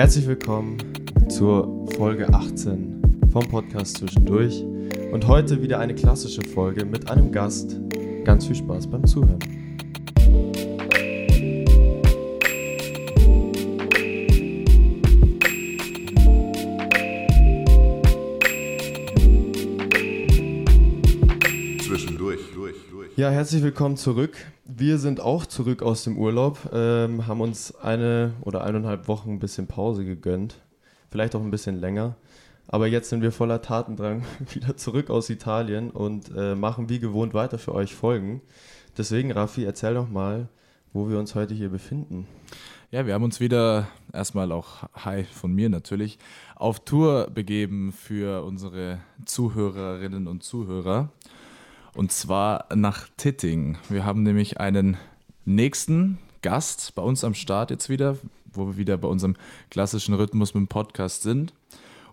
Herzlich willkommen zur Folge 18 vom Podcast Zwischendurch und heute wieder eine klassische Folge mit einem Gast. Ganz viel Spaß beim Zuhören. Ja, herzlich willkommen zurück. Wir sind auch zurück aus dem Urlaub, ähm, haben uns eine oder eineinhalb Wochen ein bisschen Pause gegönnt, vielleicht auch ein bisschen länger. Aber jetzt sind wir voller Tatendrang wieder zurück aus Italien und äh, machen wie gewohnt weiter für euch Folgen. Deswegen, Raffi, erzähl doch mal, wo wir uns heute hier befinden. Ja, wir haben uns wieder erstmal auch Hi von mir natürlich auf Tour begeben für unsere Zuhörerinnen und Zuhörer. Und zwar nach Titting. Wir haben nämlich einen nächsten Gast bei uns am Start jetzt wieder, wo wir wieder bei unserem klassischen Rhythmus mit dem Podcast sind.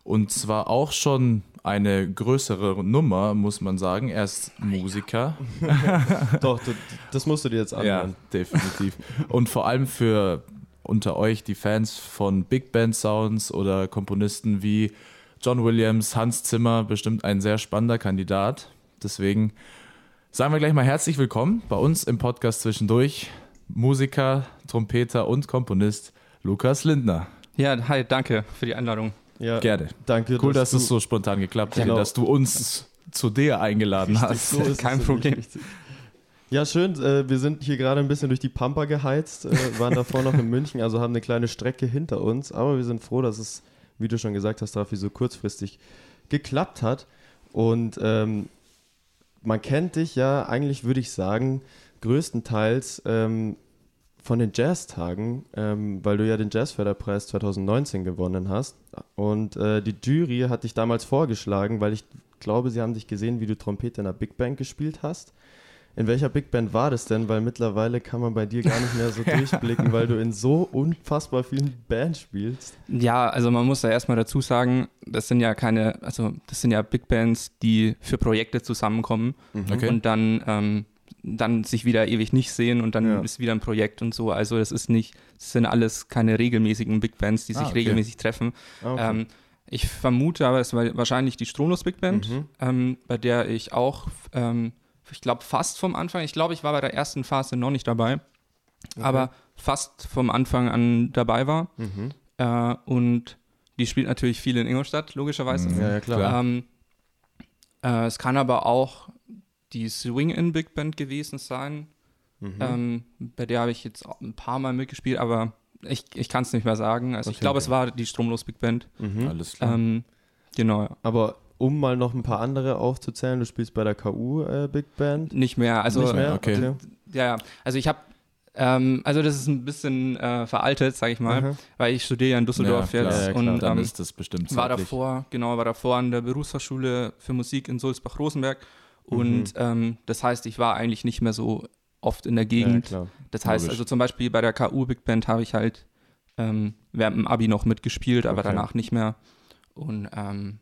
Und zwar auch schon eine größere Nummer, muss man sagen. Er ist Musiker. Doch, das musst du dir jetzt Ja, anhören. definitiv. Und vor allem für unter euch die Fans von Big Band Sounds oder Komponisten wie John Williams, Hans Zimmer, bestimmt ein sehr spannender Kandidat. Deswegen sagen wir gleich mal herzlich willkommen bei uns im Podcast zwischendurch. Musiker, Trompeter und Komponist Lukas Lindner. Ja, hi, danke für die Einladung. Ja, Gerne. danke. Cool, dass du- es so spontan geklappt hat, Genau. dass du uns zu dir eingeladen hast. So ist Kein Problem. richtig. Ja, schön. Äh, wir sind hier gerade ein bisschen durch die Pampa geheizt, äh, waren davor noch in München, also haben eine kleine Strecke hinter uns. Aber wir sind froh, dass es, wie du schon gesagt hast, Rafi, so kurzfristig geklappt hat. Und ähm, man kennt dich ja, eigentlich würde ich sagen, größtenteils ähm, von den Jazztagen, ähm, weil du ja den Jazzförderpreis 2019 gewonnen hast. Und äh, die Jury hat dich damals vorgeschlagen, weil ich glaube, sie haben dich gesehen, wie du Trompete in einer Big Band gespielt hast. In welcher Big Band war das denn? Weil mittlerweile kann man bei dir gar nicht mehr so durchblicken, weil du in so unfassbar vielen Bands spielst. Ja, also man muss da erstmal dazu sagen, das sind ja keine, also das sind ja Big Bands, die für Projekte zusammenkommen Okay. und dann, ähm, dann sich wieder ewig nicht sehen und dann Ja. ist wieder ein Projekt und so. Also das ist nicht, das sind alles keine regelmäßigen Big Bands, die Ah, sich okay. regelmäßig treffen. Ah, okay. Ähm, ich vermute aber, es war wahrscheinlich die Stromlos Big Band, Mhm. ähm, bei der ich auch, ähm, ich glaube fast vom Anfang, ich glaube, ich war bei der ersten Phase noch nicht dabei, aber fast vom Anfang an dabei war. Mhm. Äh, und die spielt natürlich viel in Ingolstadt, logischerweise. Mhm. Ja, ja, klar. Ähm, äh, es kann aber auch die Swing-In Big Band gewesen sein. Mhm. Ähm, bei der habe ich jetzt ein paar Mal mitgespielt, aber ich, ich kann es nicht mehr sagen. Also ich Okay, glaube, okay. es war die Stromlos Big Band. Mhm. Alles klar. Ähm, genau, ja. Aber um mal noch ein paar andere aufzuzählen, du spielst bei der KU äh, Big Band. Nicht mehr. Also, nicht mehr? okay. Ja, ja. Also ich habe, ähm, also das ist ein bisschen äh, veraltet, sage ich mal, Aha. weil ich studiere ja in Düsseldorf Ja, jetzt Ja, ja, und Dann ähm, ist das bestimmt war zeitlich. davor, genau, war davor an der Berufsfachschule für Musik in Sulzbach-Rosenberg und ähm, das heißt, ich war eigentlich nicht mehr so oft in der Ja, Gegend. klar. das heißt, Logisch. also zum Beispiel bei der KU Big Band habe ich halt ähm, während dem Abi noch mitgespielt, aber Okay. danach nicht mehr. Und ähm,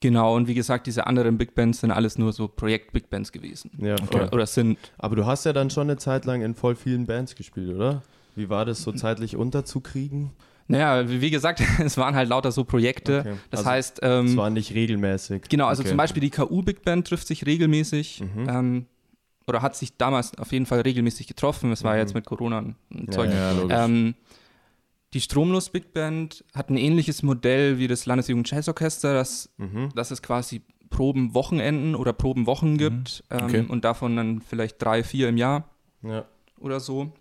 genau, und wie gesagt, diese anderen Big Bands sind alles nur so Projekt-Big Bands gewesen. Ja, voll. Oder, oder sind. Aber du hast ja dann schon eine Zeit lang in voll vielen Bands gespielt, oder? Wie war das so zeitlich unterzukriegen? Naja, wie gesagt, es waren halt lauter so Projekte. Okay. Das Also, heißt, Es ähm, war nicht regelmäßig. genau, also okay. zum Beispiel die KU Big Band trifft sich regelmäßig Mhm. ähm, oder hat sich damals auf jeden Fall regelmäßig getroffen. Es war Mhm. jetzt mit Corona ein Ja, Zeug. Ja, logisch. Ähm, die Stromlos Big Band hat ein ähnliches Modell wie das Landesjugend Jazzorchester, dass, Mhm. dass es quasi Probenwochenenden oder Probenwochen gibt ähm, Okay. und davon dann vielleicht drei, vier im Jahr Ja. oder so,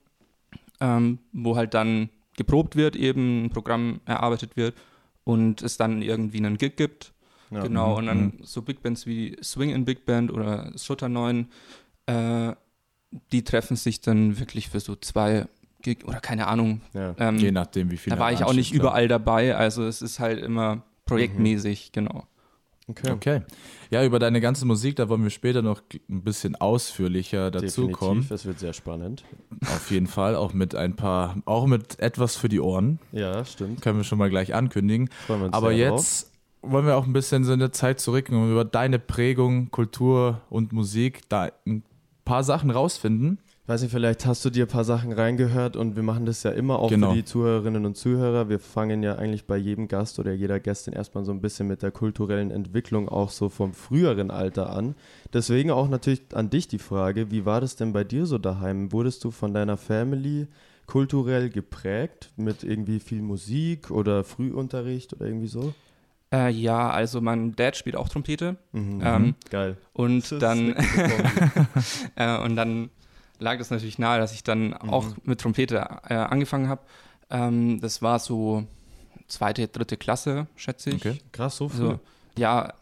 ähm, wo halt dann geprobt wird, eben ein Programm erarbeitet wird und es dann irgendwie einen Gig gibt. Ja. Genau, Mhm. und dann so Big Bands wie Swing in Big Band oder Shutter 9, äh, die treffen sich dann wirklich für so zwei oder keine Ahnung. Ja. Ähm, Je nachdem, wie viel da war ich auch nicht überall dabei, also es ist halt immer projektmäßig, genau. Okay. Okay. Ja, über deine ganze Musik, da wollen wir später noch ein bisschen ausführlicher dazukommen. Definitiv, es wird sehr spannend. Auf jeden Fall, auch mit ein paar, auch mit etwas für die Ohren. Ja, stimmt. Können wir schon mal gleich ankündigen. Freuen wir uns Aber sehr jetzt wollen wir auch ein bisschen so in der Zeit zurück und über deine Prägung, Kultur und Musik da ein paar Sachen rausfinden. Weiß nicht, vielleicht hast du dir ein paar Sachen reingehört und wir machen das ja immer auch Genau. für die Zuhörerinnen und Zuhörer. Wir fangen ja eigentlich bei jedem Gast oder jeder Gästin erstmal so ein bisschen mit der kulturellen Entwicklung auch so vom früheren Alter an. Deswegen auch natürlich an dich die Frage, wie war das denn bei dir so daheim? Wurdest du von deiner Family kulturell geprägt mit irgendwie viel Musik oder Frühunterricht oder irgendwie so? Äh, ja, also mein Dad spielt auch Trompete. Mhm. Ähm, Geil. und dann. Äh, und dann lag es natürlich nahe, dass ich dann auch mit Trompete äh, angefangen habe. Ähm, das war so zweite, dritte Klasse, schätze ich. Okay. Krass, so früh. Also, ja,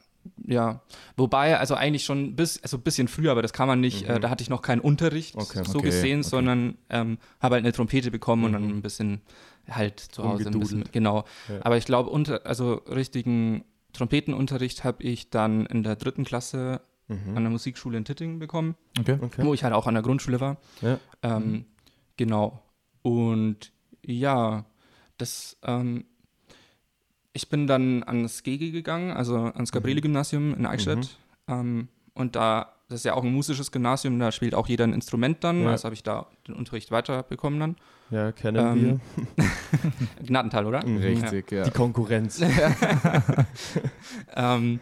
ja. Wobei, also eigentlich schon bis, also ein bisschen früher, aber das kann man nicht, äh, da hatte ich noch keinen Unterricht Okay. so Okay, gesehen, sondern ähm, habe halt eine Trompete bekommen und dann ein bisschen halt zu Hause ein bisschen, genau. Ja. Aber ich glaube, unter, also richtigen Trompetenunterricht habe ich dann in der dritten Klasse an der Musikschule in Tittingen bekommen Okay. Okay. wo ich halt auch an der Grundschule war. Ja. Ähm, Genau. Und ja, das, ähm, ich bin dann ans GG gegangen, also ans Gabriele-Gymnasium in Eichstätt. Ähm, und da, das ist ja auch ein musisches Gymnasium, da spielt auch jeder ein Instrument dann. Ja. Also habe ich da den Unterricht weiterbekommen dann. Ja, kennen Ähm, Gnadental, oder? Mhm. Richtig, ja. wir. Die Konkurrenz. Ähm,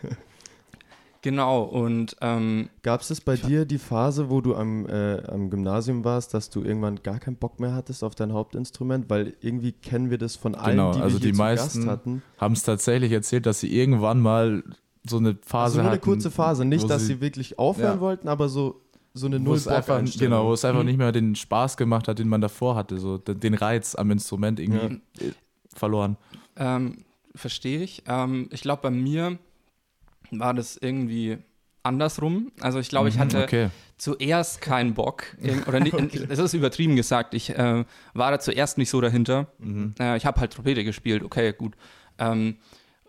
genau, und ähm, Gab es bei dir die Phase, wo du am, äh, am Gymnasium warst, dass du irgendwann gar keinen Bock mehr hattest auf dein Hauptinstrument? Weil irgendwie kennen wir das von allen, Genau, die wir also hier die zu meisten Gast hatten. Haben es tatsächlich erzählt, dass sie irgendwann mal so eine Phase Also nur eine hatten. kurze Phase. Nicht, wo dass sie, wirklich aufhören Ja. wollten, aber so, so eine null einfach, genau, wo es einfach nicht mehr den Spaß gemacht hat, den man davor hatte, so den Reiz am Instrument irgendwie äh, verloren. Ähm, verstehe ich. Ähm, ich glaube, bei mir war das irgendwie andersrum. Also ich glaube, ich hatte Mhm, Okay. zuerst keinen Bock. Oder nicht, das ist übertrieben gesagt. Ich äh, war da zuerst nicht so dahinter. Mhm. Äh, ich habe halt Trompete gespielt, okay, gut. Ähm,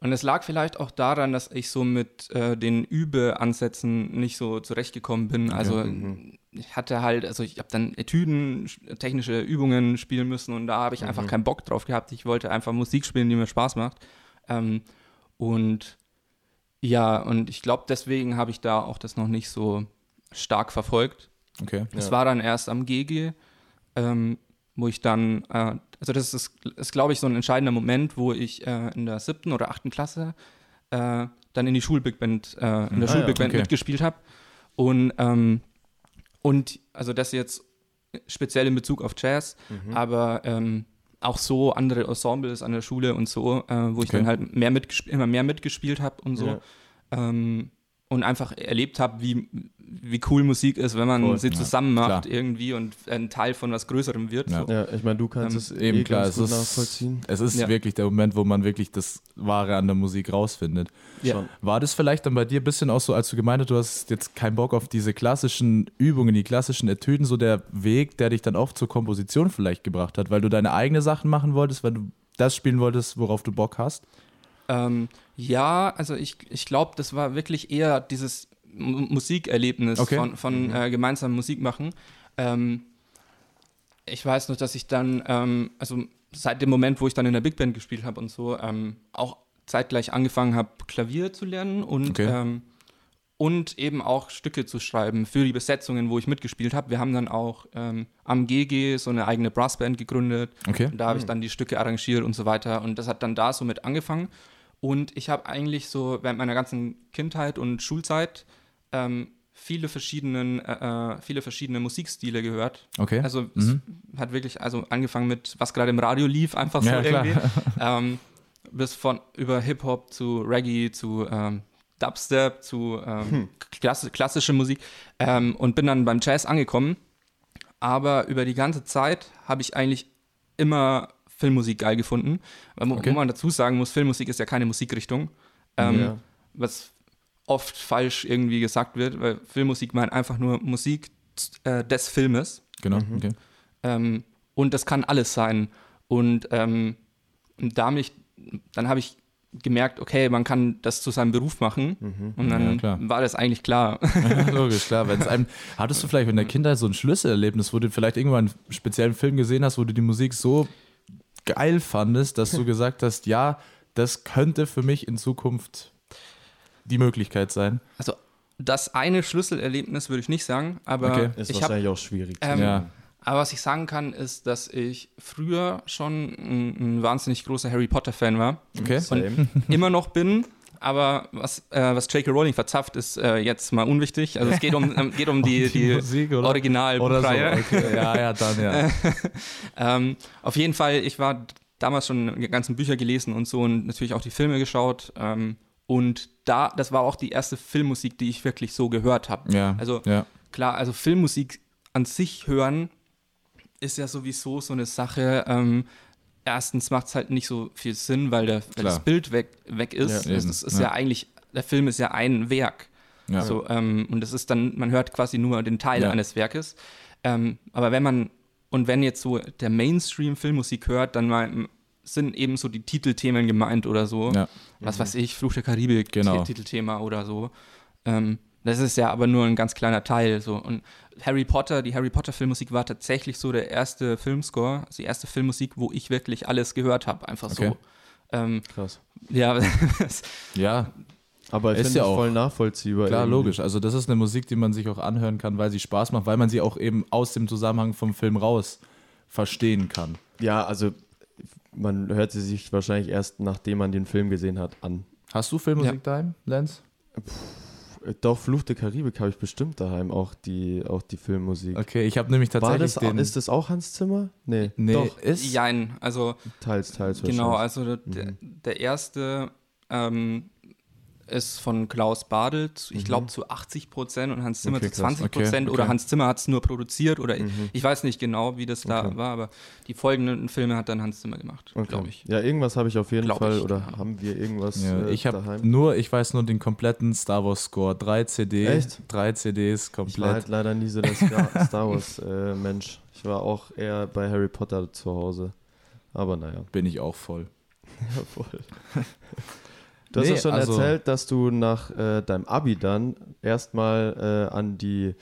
und es lag vielleicht auch daran, dass ich so mit äh, den Übeansätzen nicht so zurechtgekommen bin. Also mhm. ich hatte halt, also ich habe dann Etüden, sch- technische Übungen spielen müssen und da habe ich Mhm. einfach keinen Bock drauf gehabt. Ich wollte einfach Musik spielen, die mir Spaß macht. Ähm, und ja, und ich glaube, deswegen habe ich da auch das noch nicht so stark verfolgt. Okay. Es Ja. war dann erst am GG, ähm, wo ich dann, äh, also das ist, ist glaube ich, so ein entscheidender Moment, wo ich äh, in der siebten oder achten Klasse äh, dann in die Schulbig Band, äh, in der Ah, Schulbig ja, Band okay. mitgespielt habe. Und, ähm, und also das jetzt speziell in Bezug auf Jazz, Mhm. aber ähm, auch so andere Ensembles an der Schule und so, äh, wo ich Okay. dann halt mehr immer mehr mitgespielt habe und so. Ja. Ähm, und einfach erlebt habe, wie, wie cool Musik ist, wenn man Voll. sie Ja, zusammen macht klar. irgendwie und ein Teil von was Größerem wird. Ja. So. Ja, ich meine, du kannst Ähm, es Eben eh klar, ganz es gut ist, nachvollziehen. es ist Ja. wirklich der Moment, wo man wirklich das Wahre an der Musik rausfindet. Ja. War das vielleicht dann bei dir ein bisschen auch so, als du gemeint hast, du hast jetzt keinen Bock auf diese klassischen Übungen, die klassischen Etüden, so der Weg, der dich dann auch zur Komposition vielleicht gebracht hat, weil du deine eigene Sachen machen wolltest, weil du das spielen wolltest, worauf du Bock hast? Ähm, ja, also ich, ich glaube, das war wirklich eher dieses M Musikerlebnis Okay. von, von äh, gemeinsam Musik machen. Ähm, ich weiß noch, dass ich dann, ähm, also seit dem Moment, wo ich dann in der Big Band gespielt habe und so, ähm, auch zeitgleich angefangen habe, Klavier zu lernen und, Okay. ähm, und eben auch Stücke zu schreiben für die Besetzungen, wo ich mitgespielt habe. Wir haben dann auch ähm, am GG so eine eigene Brassband gegründet. Okay. Und da habe ich dann die Stücke arrangiert und so weiter. Und das hat dann da so mit angefangen. Und ich habe eigentlich so während meiner ganzen Kindheit und Schulzeit ähm, viele, verschiedenen, äh, äh, viele verschiedene Musikstile gehört. Okay. Also Mhm. es hat wirklich also angefangen mit, was gerade im Radio lief, einfach so Ja, irgendwie. ähm, bis von über Hip-Hop zu Reggae zu ähm, Dubstep zu ähm, klass klassische Musik ähm, und bin dann beim Jazz angekommen. Aber über die ganze Zeit habe ich eigentlich immer Filmmusik geil gefunden. Weil, wo, Okay. wo man dazu sagen muss, Filmmusik ist ja keine Musikrichtung. Ähm, Ja. Was oft falsch irgendwie gesagt wird, weil Filmmusik meint einfach nur Musik äh, des Filmes. Genau. Mhm. Okay. Ähm, und das kann alles sein. Und ähm, da mich, dann habe ich gemerkt, okay, man kann das zu seinem Beruf machen. Und Ja, dann klar. war das eigentlich klar. Ja, logisch, klar. Wenn's einem, hattest du vielleicht in der Kindheit so ein Schlüsselerlebnis, wo du vielleicht irgendwann einen speziellen Film gesehen hast, wo du die Musik so geil fandest, dass du gesagt hast, ja, das könnte für mich in Zukunft die Möglichkeit sein? Also das eine Schlüsselerlebnis würde ich nicht sagen, aber Okay. Ist ich wahrscheinlich auch schwierig. Ähm, Ja. Aber was ich sagen kann, ist, dass ich früher schon ein, ein wahnsinnig großer Harry Potter-Fan war. Okay. Same. Immer noch bin. Aber was, äh, was J.K. Rowling verzapft, ist äh, jetzt mal unwichtig. Also es geht um, ähm, geht um die, die, Musik, oder? Oder so. Okay. Ja, ja, dann ja. Ähm, auf jeden Fall, ich war damals schon die ganzen Bücher gelesen und so und natürlich auch die Filme geschaut. Ähm, und da, das war auch die erste Filmmusik, die ich wirklich so gehört habe. Ja. Also ja. klar, also Filmmusik an sich hören ist ja sowieso so eine Sache. Ähm, erstens macht es halt nicht so viel Sinn, weil, der, weil das Bild weg, weg ist. Ja, das eben, ist, ja. ja. eigentlich, der Film ist ja ein Werk. Ja. So, ähm, und das ist dann, man hört quasi nur den Teil eines Werkes. Ähm, aber wenn man, und wenn jetzt so der Mainstream Filmmusik hört, dann mal, sind eben so die Titelthemen gemeint oder so. Was weiß ich, Fluch der Karibik, Genau. Ti- Titelthema oder so. Ähm, das ist ja aber nur ein ganz kleiner Teil. So. Und Harry Potter, die Harry Potter Filmmusik war tatsächlich so der erste Filmscore, also die erste Filmmusik, wo ich wirklich alles gehört habe. Einfach Okay. so. Ähm, Krass. ja, ja, Aber ich Ist finde ja es auch- voll nachvollziehbar. klar, irgendwie. logisch. Also das ist eine Musik, die man sich auch anhören kann, weil sie Spaß macht, weil man sie auch eben aus dem Zusammenhang vom Film raus verstehen kann. Ja, also man hört sie sich wahrscheinlich erst, nachdem man den Film gesehen hat, an. Hast du Filmmusik daheim, Lenz? Äh, Doch, Fluch der Karibik habe ich bestimmt daheim, auch die, auch die Filmmusik. Okay, ich habe nämlich War tatsächlich das, den... ist das auch Hans Zimmer? Nee, nee, doch, ist... jein. Also teils, teils Genau, also der, der erste ähm, ist von Klaus Badelt, ich glaube zu 80 Prozent und Hans Zimmer Okay, zu krass. 20 Prozent Okay, oder okay. Hans Zimmer hat es nur produziert oder ich weiß nicht genau, wie das da Okay. war, aber die folgenden Filme hat dann Hans Zimmer gemacht, Okay. glaube ich. Ja, irgendwas habe ich auf jeden Glaub Fall ich, oder ja. haben wir irgendwas Ja, äh, ich habe daheim? nur, ich weiß nur den kompletten Star Wars Score, drei CD, Echt? drei CDs Ich war komplett. halt leider nie so der Star, Wars äh, Mensch. Ich war auch eher bei Harry Potter zu Hause. Aber naja. Bin ich auch voll. Jawohl. Du hast Nee, ja schon also- erzählt, dass du nach äh, deinem Abi dann erstmal äh, an die,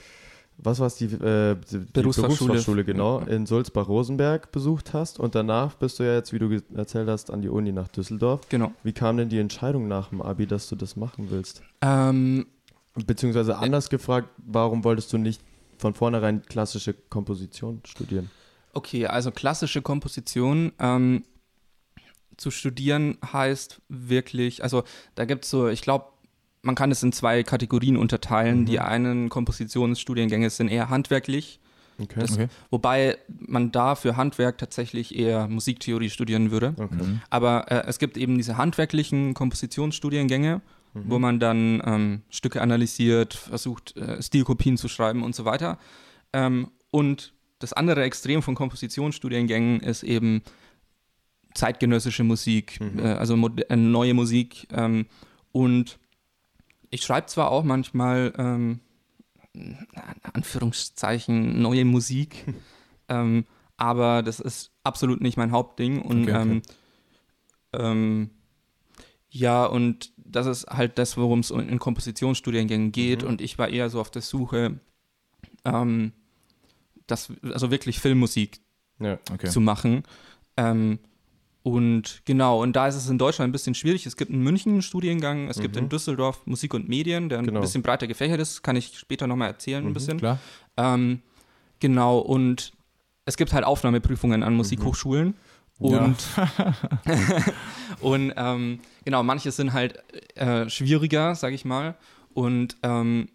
was war es, die, äh, die Berufsfachschule. Berufsfachschule, genau, in Sulzbach-Rosenberg besucht hast. Und danach bist du ja jetzt, wie du erzählt hast, an die Uni nach Düsseldorf. Genau. Wie kam denn die Entscheidung nach dem Abi, dass du das machen willst? Ähm, Beziehungsweise anders gefragt, warum wolltest du nicht von vornherein klassische Komposition studieren? okay, also klassische Komposition ähm, zu studieren heißt wirklich, also da gibt es so, ich glaube, man kann es in zwei Kategorien unterteilen. Die einen Kompositionsstudiengänge sind eher handwerklich Okay. Das- Okay. Wobei man da für Handwerk tatsächlich eher Musiktheorie studieren würde. okay. Mhm. Aber äh, es gibt eben diese handwerklichen Kompositionsstudiengänge, wo man dann ähm, Stücke analysiert, versucht, äh, Stilkopien zu schreiben und so weiter. Ähm, und das andere Extrem von Kompositionsstudiengängen ist eben zeitgenössische Musik, äh, also äh, neue Musik. Ähm, und ich schreibe zwar auch manchmal, ähm, Anführungszeichen, neue Musik, ähm, aber das ist absolut nicht mein Hauptding. Und Okay, okay. Ähm, ähm, ja, und das ist halt das, worum es in Kompositionsstudiengängen geht. Und ich war eher so auf der Suche, ähm, das, also wirklich Filmmusik Ja. Okay. zu machen. Ähm, und genau, und da ist es in Deutschland ein bisschen schwierig. Es gibt in München einen Studiengang, es gibt in Düsseldorf Musik und Medien, der Genau. ein bisschen breiter gefächert ist, kann ich später nochmal erzählen ein bisschen. Klar. Ähm, genau, und es gibt halt Aufnahmeprüfungen an Musikhochschulen. Und, und ähm, genau, manche sind halt äh, schwieriger, sag ich mal. Und ähm,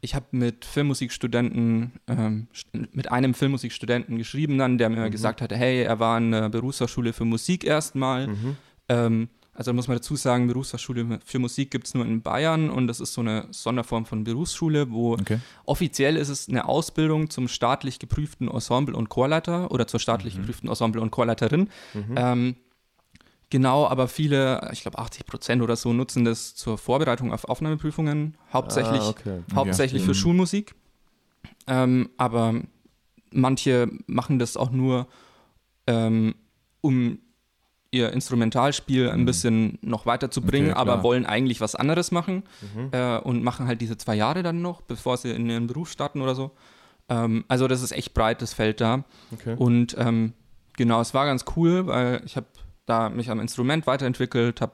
ich habe mit Filmmusikstudenten, ähm, mit einem Filmmusikstudenten geschrieben dann, der mir gesagt hatte, hey, er war in der Berufsfachschule für Musik erstmal. Ähm, also muss man dazu sagen, Berufsfachschule für Musik gibt es nur in Bayern und das ist so eine Sonderform von Berufsschule, wo Okay. offiziell ist es eine Ausbildung zum staatlich geprüften Ensemble- und Chorleiter oder zur staatlich geprüften Ensemble- und Chorleiterin. Ähm, genau, aber viele, ich glaube 80 Prozent oder so, nutzen das zur Vorbereitung auf Aufnahmeprüfungen, hauptsächlich, Ah, okay. hauptsächlich für Mhm. Schulmusik. Ähm, aber manche machen das auch nur, ähm, um ihr Instrumentalspiel ein bisschen noch weiterzubringen, Mhm. Okay, aber wollen eigentlich was anderes machen Mhm. äh, und machen halt diese zwei Jahre dann noch, bevor sie in ihren Beruf starten oder so. Ähm, also das ist echt breites Feld da. okay. Und ähm, genau, es war ganz cool, weil ich habe da mich am Instrument weiterentwickelt, habe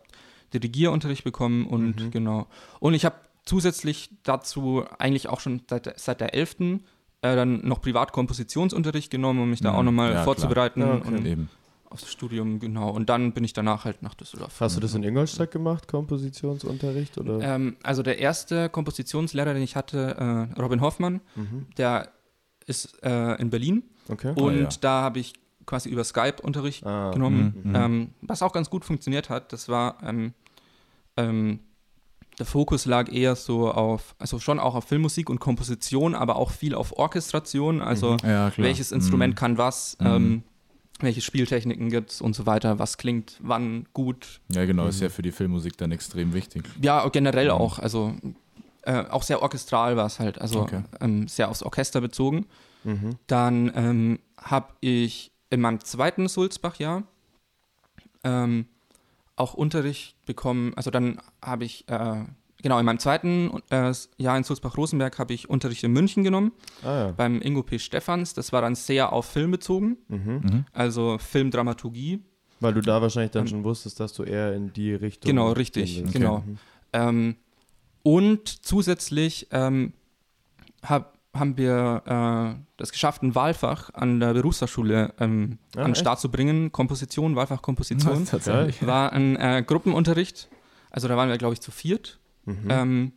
Dirigierunterricht bekommen und Mhm. genau. Und ich habe zusätzlich dazu eigentlich auch schon seit, der- seit der 11. Äh, dann noch Privatkompositionsunterricht genommen, um mich da Mhm. auch nochmal Ja, vorzubereiten Ja, okay. und Eben. aufs Studium, genau. Und dann bin ich danach halt nach Düsseldorf. Hast du das in Ingolstadt gemacht, Kompositionsunterricht? Oder? Ähm, also der erste Kompositionslehrer, den ich hatte, äh, Robin Hoffmann, Mhm. der ist äh, in Berlin Okay. und ja. da habe ich quasi über Skype Unterricht Ah, genommen, Mhm, mhm. ähm, was auch ganz gut funktioniert hat. Das war ähm, ähm, der Fokus lag eher so auf, also schon auch auf Filmmusik und Komposition, aber auch viel auf Orchestration, also Ja, klar. welches Instrument Mhm. kann was, Mhm. ähm, welche Spieltechniken gibt es und so weiter, was klingt wann gut. Ja, genau, Mhm. ist ja für die Filmmusik dann extrem wichtig. Ja, generell Mhm. auch, also äh, auch sehr orchestral war es halt, also Okay. ähm, sehr aufs Orchester bezogen. Mhm. Dann ähm, habe ich in meinem zweiten Sulzbach-Jahr ähm, auch Unterricht bekommen. Also dann habe ich, äh, genau, in meinem zweiten äh, Jahr in Sulzbach-Rosenberg habe ich Unterricht in München genommen, Ah ja. beim Ingo P. Stephans. Das war dann sehr auf Film bezogen, Mhm. Mhm. also Filmdramaturgie. Weil du da wahrscheinlich dann Ähm, schon wusstest, dass du eher in die Richtung. Genau, richtig, genau. Mhm. Ähm, und zusätzlich ähm, hab, haben wir äh, das geschafft, ein Wahlfach an der Berufsfachschule ähm, Ah, an den? Start zu bringen. Komposition, Wahlfach Komposition. tatsächlich. War ein äh, Gruppenunterricht. Also da waren wir, glaube ich, zu viert. Mhm. Ähm,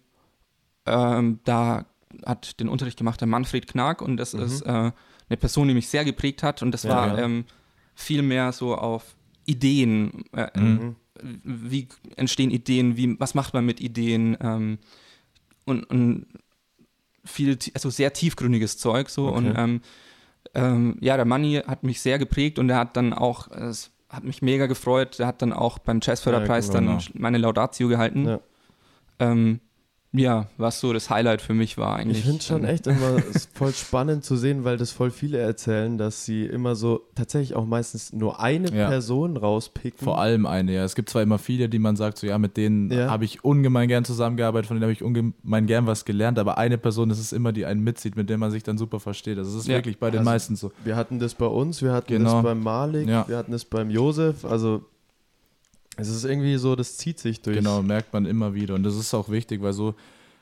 ähm, da hat den Unterricht gemacht der Manfred Knag und das Mhm. ist äh, eine Person, die mich sehr geprägt hat und das Ja, war ja. Ähm, viel mehr so auf Ideen. Äh, Mhm. wie entstehen Ideen, wie, was macht man mit Ideen ähm, und, und viel, also sehr tiefgründiges Zeug so Okay. und ähm, ähm, ja, der Manni hat mich sehr geprägt und er hat dann auch, es hat mich mega gefreut, der hat dann auch beim Jazzförderpreis Ja, dann genau. meine Laudatio gehalten. Ja. Ähm, ja, was so das Highlight für mich war eigentlich. Ich finde schon Ähm, echt immer es voll spannend zu sehen, weil das voll viele erzählen, dass sie immer so tatsächlich auch meistens nur eine Ja. Person rauspicken. Vor allem eine, ja. Es gibt zwar immer viele, die man sagt, so ja, mit denen Ja. habe ich ungemein gern zusammengearbeitet, von denen habe ich ungemein gern was gelernt, aber eine Person ist es immer, die einen mitzieht, mit der man sich dann super versteht. Also es ist Ja. wirklich bei den Also- meisten so. Wir hatten das bei uns, wir hatten Genau. das beim Malik, Ja. wir hatten das beim Josef. Also es ist irgendwie so, das zieht sich durch. Genau, merkt man immer wieder. Und das ist auch wichtig, weil so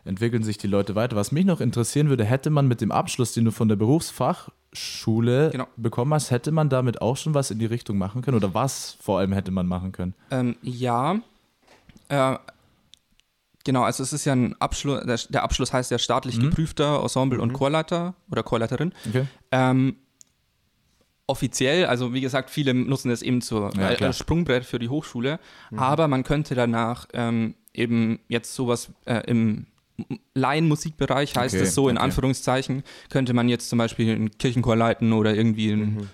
entwickeln sich die Leute weiter. Was mich noch interessieren würde, hätte man mit dem Abschluss, den du von der Berufsfachschule Genau. bekommen hast, hätte man damit auch schon was in die Richtung machen können? Oder was vor allem hätte man machen können? Ähm, ja. Äh, genau, also es ist ja ein Abschluss, der, Abschluss heißt ja staatlich Mhm. geprüfter Ensemble- und Mhm. Chorleiter oder Chorleiterin. Okay. Ähm, offiziell, also wie gesagt, viele nutzen das eben zur, Ja, äh, als Sprungbrett für die Hochschule, Mhm. aber man könnte danach ähm, eben jetzt sowas äh, im Laienmusikbereich heißt Okay, es so in okay. Anführungszeichen, könnte man jetzt zum Beispiel einen Kirchenchor leiten oder irgendwie ein Mhm.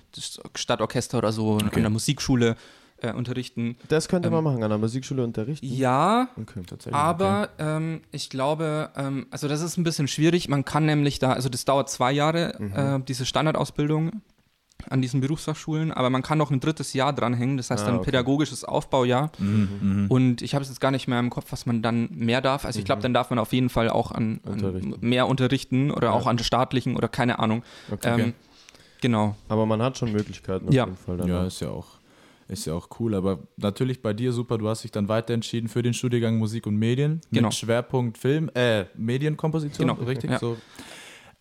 Stadtorchester oder so Okay. an der Musikschule äh, unterrichten. Das könnte Ähm, man machen, an der Musikschule unterrichten. Ja, aber ähm, ich glaube, ähm, also das ist ein bisschen schwierig. Man kann nämlich da, also das dauert zwei Jahre, Mhm. äh, diese Standardausbildung an diesen Berufsfachschulen, aber man kann noch ein drittes Jahr dranhängen, das heißt Ah, dann okay. pädagogisches Aufbaujahr. Mhm, mhm. Und ich habe es jetzt gar nicht mehr im Kopf, was man dann mehr darf. Also ich glaube, dann darf man auf jeden Fall auch an, an Mhm. Unterrichten. mehr unterrichten oder Ja. auch an staatlichen oder keine Ahnung. Okay. Ähm, genau. Aber man hat schon Möglichkeiten auf Ja. jeden Fall. Dann Ja, ist ja auch. Ist ja auch cool, aber natürlich bei dir super, du hast dich dann weiter entschieden für den Studiengang Musik und Medien Genau. mit Schwerpunkt Film, äh, Medienkomposition, Genau, richtig? ja. So.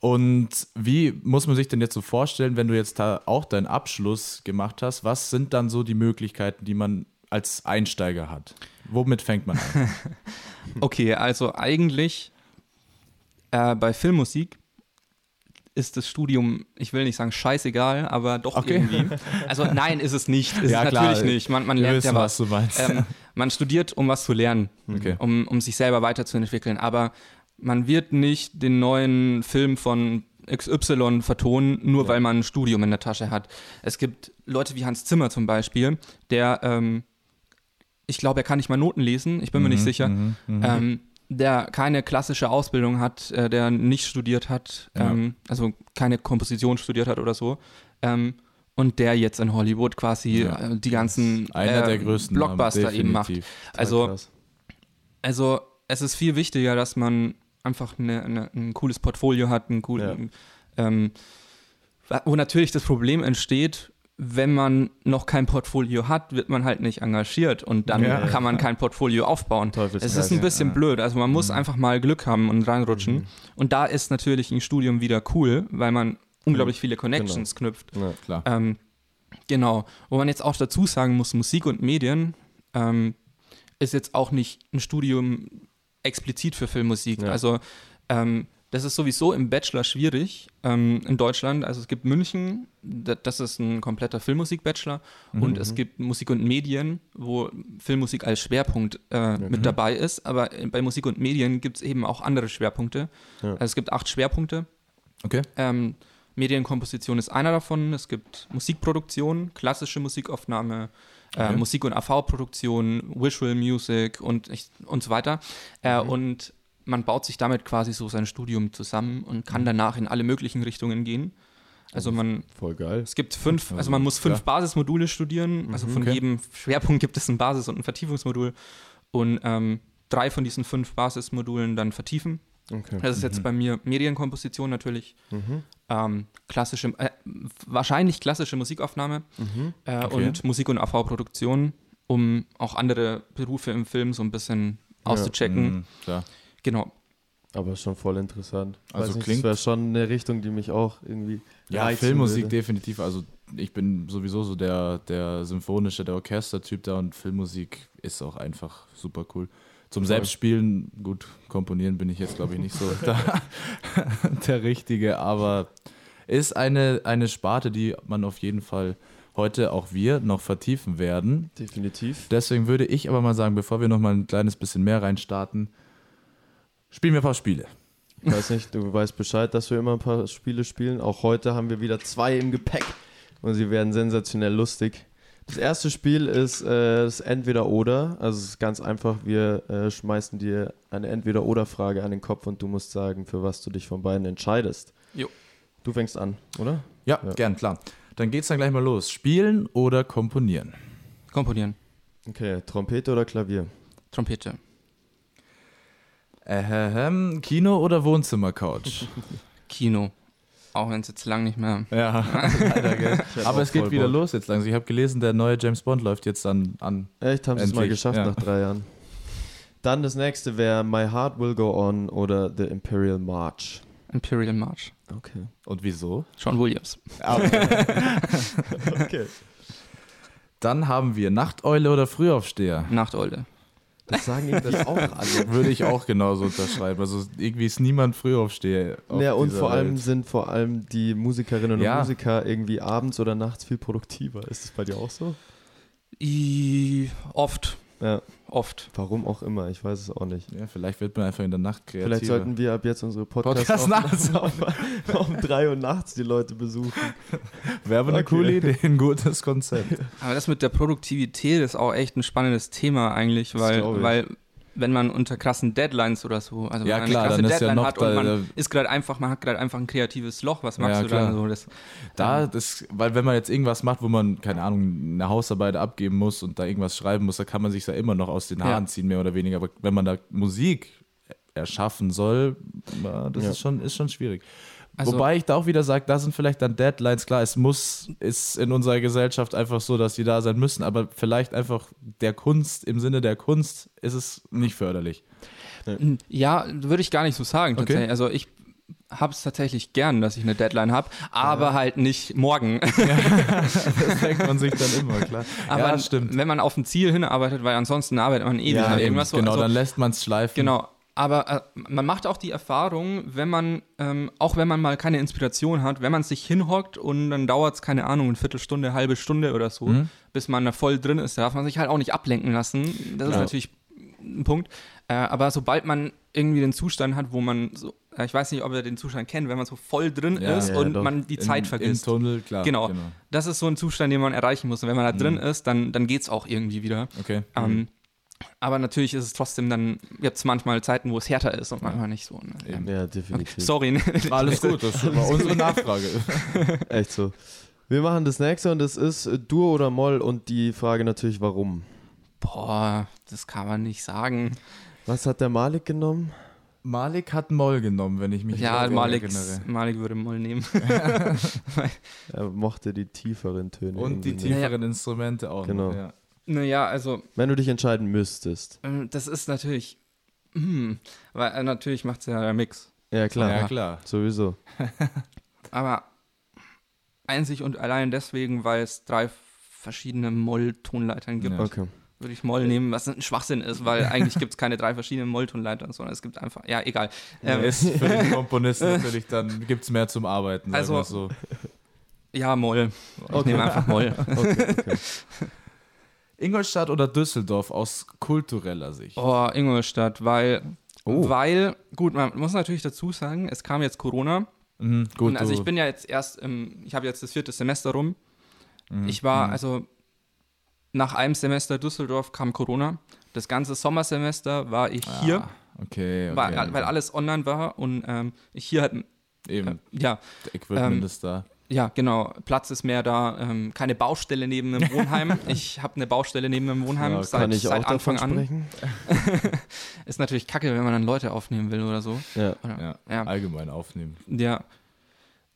Und wie muss man sich denn jetzt so vorstellen, wenn du jetzt da auch deinen Abschluss gemacht hast, was sind dann so die Möglichkeiten, die man als Einsteiger hat? Womit fängt man an? Okay, also eigentlich äh, bei Filmmusik ist das Studium, ich will nicht sagen scheißegal, aber doch Okay. irgendwie. Also nein, ist es nicht. Ist Ja, es klar. natürlich nicht. Man, man lernt ja wissen, was. was du meinst. Ähm, man studiert, um was zu lernen, Okay. um, um sich selber weiterzuentwickeln. Aber man wird nicht den neuen Film von XY vertonen, nur Ja. weil man ein Studium in der Tasche hat. Es gibt Leute wie Hans Zimmer zum Beispiel, der, ähm, ich glaube, er kann nicht mal Noten lesen, ich bin mir nicht Mhm, sicher, mhm, mhm. ähm, der keine klassische Ausbildung hat, äh, der nicht studiert hat, Ja. ähm, also keine Komposition studiert hat oder so. Ähm, und der jetzt in Hollywood quasi Ja. äh, die ganzen äh, der größten Namen, Blockbuster eben macht. Also, also es ist viel wichtiger, dass man einfach eine, eine, ein cooles Portfolio hat, einen coolen, ähm, wo natürlich das Problem entsteht, wenn man noch kein Portfolio hat, wird man halt nicht engagiert und dann Ja. kann man kein Portfolio aufbauen. Es ist ein bisschen Ja. blöd. Also man muss einfach mal Glück haben und reinrutschen. Und da ist natürlich ein Studium wieder cool, weil man unglaublich viele Connections knüpft. Ja. Klar. Ähm, genau. Wo man jetzt auch dazu sagen muss, Musik und Medien ähm, ist jetzt auch nicht ein Studium explizit für Filmmusik. Ja. Also ähm, das ist sowieso im Bachelor schwierig ähm, in Deutschland. Also es gibt München, da- das ist ein kompletter Filmmusik-Bachelor und es gibt Musik und Medien, wo Filmmusik als Schwerpunkt äh, mit dabei ist. Aber bei Musik und Medien gibt es eben auch andere Schwerpunkte. Ja. Also es gibt acht Schwerpunkte. Okay. Ähm, Medienkomposition ist einer davon. Es gibt Musikproduktion, klassische Musikaufnahme, äh, Okay. Musik- und AV-Produktion, Visual Music und, ich, und so weiter. Äh, Und man baut sich damit quasi so sein Studium zusammen und kann danach in alle möglichen Richtungen gehen. Also man, Voll geil. es gibt fünf, also man muss fünf klar. Basismodule studieren. Also von Okay. jedem Schwerpunkt gibt es ein Basis- und ein Vertiefungsmodul. Und ähm, drei von diesen fünf Basismodulen dann vertiefen. Okay. Das ist jetzt bei mir Medienkomposition natürlich. Ähm, klassische, äh, wahrscheinlich klassische Musikaufnahme äh, Okay. und Musik- und AV-Produktion, um auch andere Berufe im Film so ein bisschen auszuchecken. Mhm, klar. Genau. Aber schon voll interessant. Also Weiß nicht, klingt- Das wäre schon eine Richtung, die mich auch irgendwie. Ja, Filmmusik würde. definitiv. Also ich bin sowieso so der, der symphonische, der Orchestertyp da und Filmmusik ist auch einfach super cool. Zum Selbstspielen, gut, komponieren bin ich jetzt, glaube ich, nicht so der, der Richtige, aber ist eine, eine Sparte, die man auf jeden Fall heute auch wir noch vertiefen werden. Definitiv. Deswegen würde ich aber mal sagen, bevor wir noch mal ein kleines bisschen mehr reinstarten, spielen wir ein paar Spiele. Ich weiß nicht, du weißt Bescheid, dass wir immer ein paar Spiele spielen. Auch heute haben wir wieder zwei im Gepäck und sie werden sensationell lustig. Das erste Spiel ist äh, das Entweder-Oder. Also es ist ganz einfach, wir äh, schmeißen dir eine Entweder-Oder-Frage an den Kopf und du musst sagen, für was du dich von beiden entscheidest. Jo. Du fängst an, oder? Ja, Ja. gern, klar. Dann geht's dann gleich mal los. Spielen oder komponieren? Komponieren. Okay, Trompete oder Klavier? Trompete. Ähm, Kino oder Wohnzimmercouch? Kino. Auch wenn es jetzt lang nicht mehr. ja, leider, Aber es geht wieder Bock. los jetzt langsam. Ich habe gelesen, der neue James Bond läuft jetzt dann an. Echt, haben sie es mal geschafft ja. nach drei Jahren. Dann das nächste wäre My Heart Will Go On oder The Imperial March. Imperial March. Okay. Und wieso? John Williams. Okay. Dann haben wir Nachteule oder Frühaufsteher. Nachteule. Das sagen irgendwie auch alle. Würde ich auch genauso unterschreiben. Also irgendwie ist niemand Frühaufsteher. auf Ja, und vor allem Welt. sind vor allem die Musikerinnen Ja. und Musiker irgendwie abends oder nachts viel produktiver. Ist das bei dir auch so? I, oft. Ja. Oft. Warum auch immer, ich weiß es auch nicht. Ja, vielleicht wird man einfach in der Nacht kreativer. Vielleicht sollten wir ab jetzt unsere Podcasts Podcast nachts auf, um drei Uhr nachts die Leute besuchen. Wäre aber eine Okay. coole Idee, ein gutes Konzept. Aber das mit der Produktivität ist auch echt ein spannendes Thema eigentlich, weil, weil wenn man unter krassen Deadlines oder so, also Ja, wenn man klar, eine krasse ja Deadline noch hat da- und man da- ist gerade einfach, man hat gerade einfach ein kreatives Loch, was machst Ja, du klar. dann so? Das, Da, das, weil wenn man jetzt irgendwas macht, wo man, keine Ahnung, eine Hausarbeit abgeben muss und da irgendwas schreiben muss, da kann man sich ja immer noch aus den Haaren Ja. ziehen, mehr oder weniger. Aber wenn man da Musik erschaffen soll, das Ja. ist, schon, ist schon schwierig. Also- Wobei ich da auch wieder sage, da sind vielleicht dann Deadlines, klar, es muss, ist in unserer Gesellschaft einfach so, dass die da sein müssen, aber vielleicht einfach der Kunst, im Sinne der Kunst, ist es nicht förderlich. ja, würde ich gar nicht so sagen. Okay. Tatsächlich. Also ich habe es tatsächlich gern, dass ich eine Deadline habe, aber halt nicht morgen. Das denkt man sich dann immer, klar. aber ja, stimmt. wenn man auf ein Ziel hinarbeitet, weil ansonsten arbeitet man ewig Ja, an irgendwas. genau, also, dann lässt man es schleifen. Genau. Aber äh, man macht auch die Erfahrung, wenn man, ähm, auch wenn man mal keine Inspiration hat, wenn man sich hinhockt und dann dauert es, keine Ahnung, eine Viertelstunde, halbe Stunde oder so, Mhm. bis man da voll drin ist, darf man sich halt auch nicht ablenken lassen. Das ist Ja. natürlich ein Punkt. Äh, aber sobald man irgendwie den Zustand hat, wo man so, äh, ich weiß nicht, ob ihr den Zustand kennt, wenn man so voll drin Ja, ist ja, und doch. man die In- Zeit vergisst. Im Tunnel, klar. Genau. Das ist so ein Zustand, den man erreichen muss. Und wenn man da drin Mhm. ist, dann, dann geht es auch irgendwie wieder. Okay. Ähm, aber natürlich ist es trotzdem dann, jetzt manchmal Zeiten, wo es härter ist und manchmal nicht so. Ne? Ja, Okay. definitiv. Sorry. ne? Alles gut, das war unsere Nachfrage. Echt so. Wir machen das nächste und das ist Dur oder Moll und die Frage natürlich, warum. Boah, das kann man nicht sagen. Was hat der Malik genommen? Malik hat Moll genommen, wenn ich mich Ja, Malik, erinnere. Malik würde Moll nehmen. Er mochte die tieferen Töne. Und die tieferen Instrumente auch Genau. noch. Ja. Naja, also Wenn du dich entscheiden müsstest. ähm, das ist natürlich, hm, weil äh, natürlich macht es ja der Mix. Ja, klar. ja, klar. Sowieso. Aber einzig und allein deswegen, weil es drei verschiedene Moll-Tonleitern gibt, Ja. Okay. würde ich Moll nehmen, was ein Schwachsinn ist, weil eigentlich gibt es keine drei verschiedenen Moll-Tonleitern, sondern es gibt einfach, ja, egal. Ähm, ist für den Komponisten natürlich, dann gibt es mehr zum Arbeiten. Also- so. ja, Moll. Ich Okay. nehme einfach Moll. okay, okay. Ingolstadt oder Düsseldorf aus kultureller Sicht? Oh, Ingolstadt, weil, Oh. weil, gut, man muss natürlich dazu sagen, es kam jetzt Corona. Mhm, gut, Und also ich bin ja jetzt erst, im, ich habe jetzt das vierte Semester rum. Mhm, Ich war, mhm. also nach einem Semester Düsseldorf kam Corona. Das ganze Sommersemester war ich hier, Ah, okay, okay. weil, weil alles online war und ähm, ich hier halt, Eben, ja, Equipment ähm, ist da. Ja, genau, Platz ist mehr da, ähm, keine Baustelle neben einem Wohnheim. ich habe eine Baustelle neben einem Wohnheim Ja, seit, kann ich seit auch Anfang davon an. sprechen? Ist natürlich kacke, wenn man dann Leute aufnehmen will oder so. Ja. Oder, Ja, ja. allgemein aufnehmen. Ja.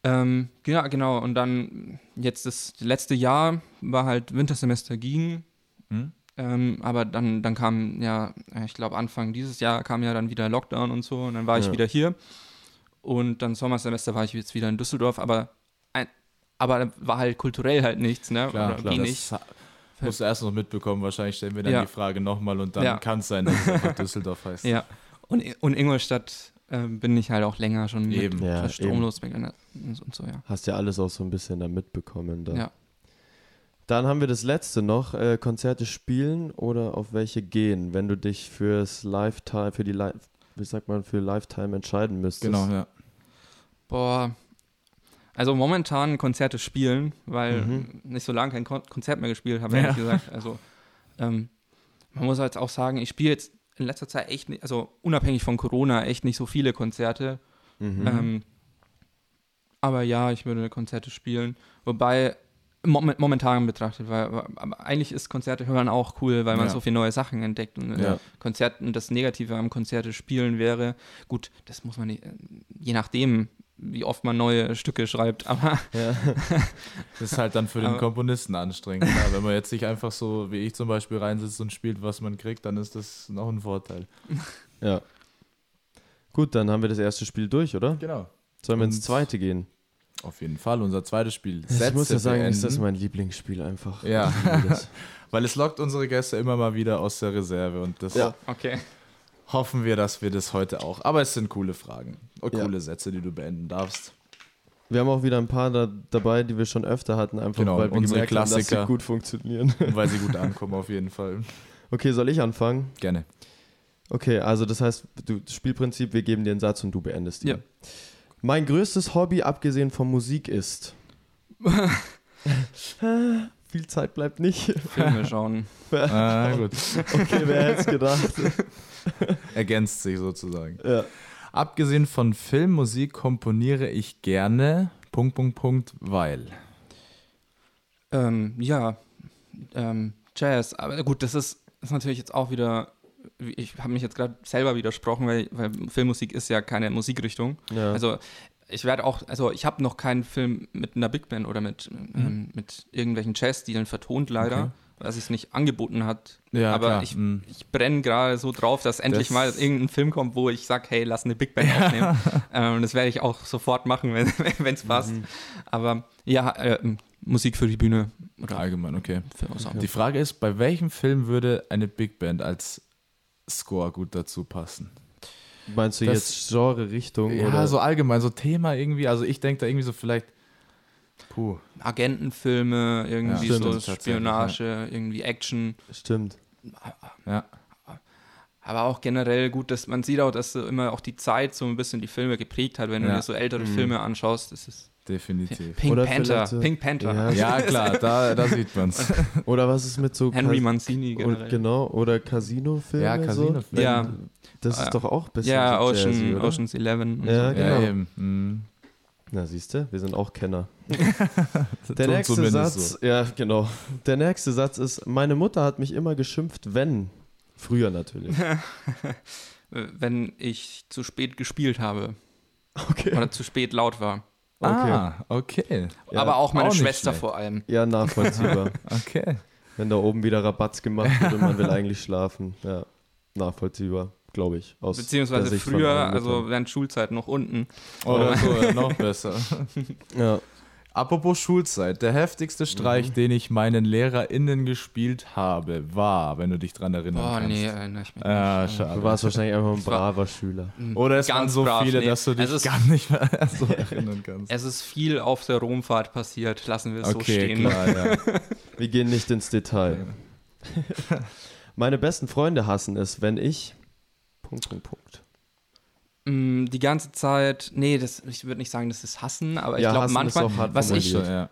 Ähm, ja, genau. Und dann jetzt das letzte Jahr war halt Wintersemester ging. Hm? Ähm, aber dann, dann kam ja, ich glaube Anfang dieses Jahr kam ja dann wieder Lockdown und so und dann war ich Ja. wieder hier. Und dann Sommersemester war ich jetzt wieder in Düsseldorf, aber aber war halt kulturell halt nichts, ne? Klar, Oder klar. ging Das nicht. ha- musst du erst noch mitbekommen. Wahrscheinlich stellen wir dann Ja. die Frage nochmal und dann Ja. kann es sein, dass es einfach Düsseldorf heißt. Ja. Und, und Ingolstadt äh, bin ich halt auch länger schon mit Eben. Ja, ja, stromlos weg und, und so, ja. Hast ja alles auch so ein bisschen da mitbekommen. Da. Ja. Dann haben wir das letzte noch, äh, Konzerte spielen oder auf welche gehen, wenn du dich fürs Lifetime, für die Li wie sagt man, für Lifetime entscheiden müsstest. Genau, ja. Boah. Also momentan Konzerte spielen, weil Mhm. nicht so lange kein Kon Konzert mehr gespielt habe, Ja. ehrlich gesagt. Also ähm, man muss jetzt auch sagen, ich spiele jetzt in letzter Zeit echt nicht, also unabhängig von Corona, echt nicht so viele Konzerte. Mhm. Ähm, aber ja, ich würde Konzerte spielen. Wobei mom momentan betrachtet, weil eigentlich ist Konzerte hören auch cool, weil man Ja. so viele neue Sachen entdeckt und Ja. Konzerten das Negative am Konzerte spielen wäre, gut, das muss man nicht, äh, je nachdem, wie oft man neue Stücke schreibt, aber Ja. Das ist halt dann für den Komponisten anstrengend. Ja, wenn man jetzt sich einfach so, wie ich zum Beispiel, reinsitzt und spielt, was man kriegt, dann ist das noch ein Vorteil. ja. Gut, dann haben wir das erste Spiel durch, oder? Genau. Sollen wir ins zweite gehen? Auf jeden Fall, unser zweites Spiel. ich muss ja Sätze sagen, ist das beenden. mein Lieblingsspiel einfach. Ja. Weil es lockt unsere Gäste immer mal wieder aus der Reserve und das Ja. okay. Hoffen wir, dass wir das heute auch. Aber es sind coole Fragen und Ja. coole Sätze, die du beenden darfst. Wir haben auch wieder ein paar da, dabei, die wir schon öfter hatten, einfach Genau, weil wir unsere gemerkt haben, dass sie Klassiker. gut funktionieren. Weil sie gut ankommen, auf jeden Fall. Okay, soll ich anfangen? Gerne. Okay, also das heißt, du, das Spielprinzip, wir geben dir einen Satz und du beendest ihn. Ja. Mein größtes Hobby, abgesehen von Musik, ist. Viel Zeit bleibt nicht. Filme schauen. Ah, gut. Okay, wer hätte es gedacht? Ergänzt sich sozusagen. Ja. Abgesehen von Filmmusik komponiere ich gerne. Punkt, Punkt, Punkt, weil. Ähm, ja, ähm, Jazz. Aber gut, das ist, ist natürlich jetzt auch wieder. Ich habe mich jetzt gerade selber widersprochen, weil, weil Filmmusik ist ja keine Musikrichtung. ja. Also ich werde auch, also ich habe noch keinen Film mit einer Big Band oder mit, ähm, mit irgendwelchen Jazzstilen vertont, leider, Okay. weil es nicht angeboten hat. Ja, Aber klar. ich, Mm. ich brenne gerade so drauf, dass endlich Das- mal irgendein Film kommt, wo ich sage, hey, lass eine Big Band aufnehmen. ähm, das werde ich auch sofort machen, wenn es passt. Mhm. Aber ja, äh, Musik für die Bühne oder Allgemein, okay. auch. Die Frage ist, bei welchem Film würde eine Big Band als Score gut dazu passen? Meinst du das- jetzt Genre, Richtung? Ja, oder? so allgemein, so Thema irgendwie. Also ich denke da irgendwie so vielleicht, puh, Agentenfilme, irgendwie Ja, so stimmt, tatsächlich, Spionage, irgendwie Action. Stimmt. ja. Aber auch generell gut, dass man sieht auch, dass so immer auch die Zeit so ein bisschen die Filme geprägt hat, wenn du Ja. dir so ältere Mhm. Filme anschaust. Das ist Definitiv. Pink Oder Panther. so- Pink Panther. Ja, Ja, klar, da, da sieht man's. Oder was ist mit so. Henry Cas- Mancini und, generell. genau, oder Casino-Filme. Ja, Casino-Filme. So? Ja. Das ist doch auch ein bisschen. ja, so jazzy, Ocean, oder? Ocean's Eleven. und Ja, so. genau. Ja, eben. Mm. Na, siehst du, wir sind auch Kenner. Der nächste Satz, ja, genau. Der nächste Satz ist: Meine Mutter hat mich immer geschimpft, wenn. Früher natürlich. Äh, Wenn ich zu spät gespielt habe Okay. oder zu spät laut war. Okay. Ah, okay. Ja, Aber auch meine auch Schwester schlecht. vor allem. Ja, nachvollziehbar. Okay. Wenn da oben wieder Rabatz gemacht wird und man will eigentlich schlafen. Ja, nachvollziehbar, glaube ich. Aus Beziehungsweise früher, also während Schulzeit noch unten. Oder so, ja, noch besser. Ja. Apropos Schulzeit, der heftigste Streich, den ich meinen LehrerInnen gespielt habe, war, wenn du dich dran erinnern Boah, kannst. nee, erinnere ich mich Ah, nicht. schade. Du warst wahrscheinlich einfach ein braver Schüler. Oder es waren Ganz so brav, viele, nee. dass du dich ist- gar nicht mehr so erinnern kannst. Es ist viel auf der Romfahrt passiert, lassen wir es so Okay, stehen. klar, ja. Wir gehen nicht ins Detail. Meine besten Freunde hassen es, wenn ich. Punkt, Punkt, Punkt. Mm, Die ganze Zeit, nee, das, ich würde nicht sagen, das ist Hassen, aber ich Ja, glaube manchmal, was ich, ja.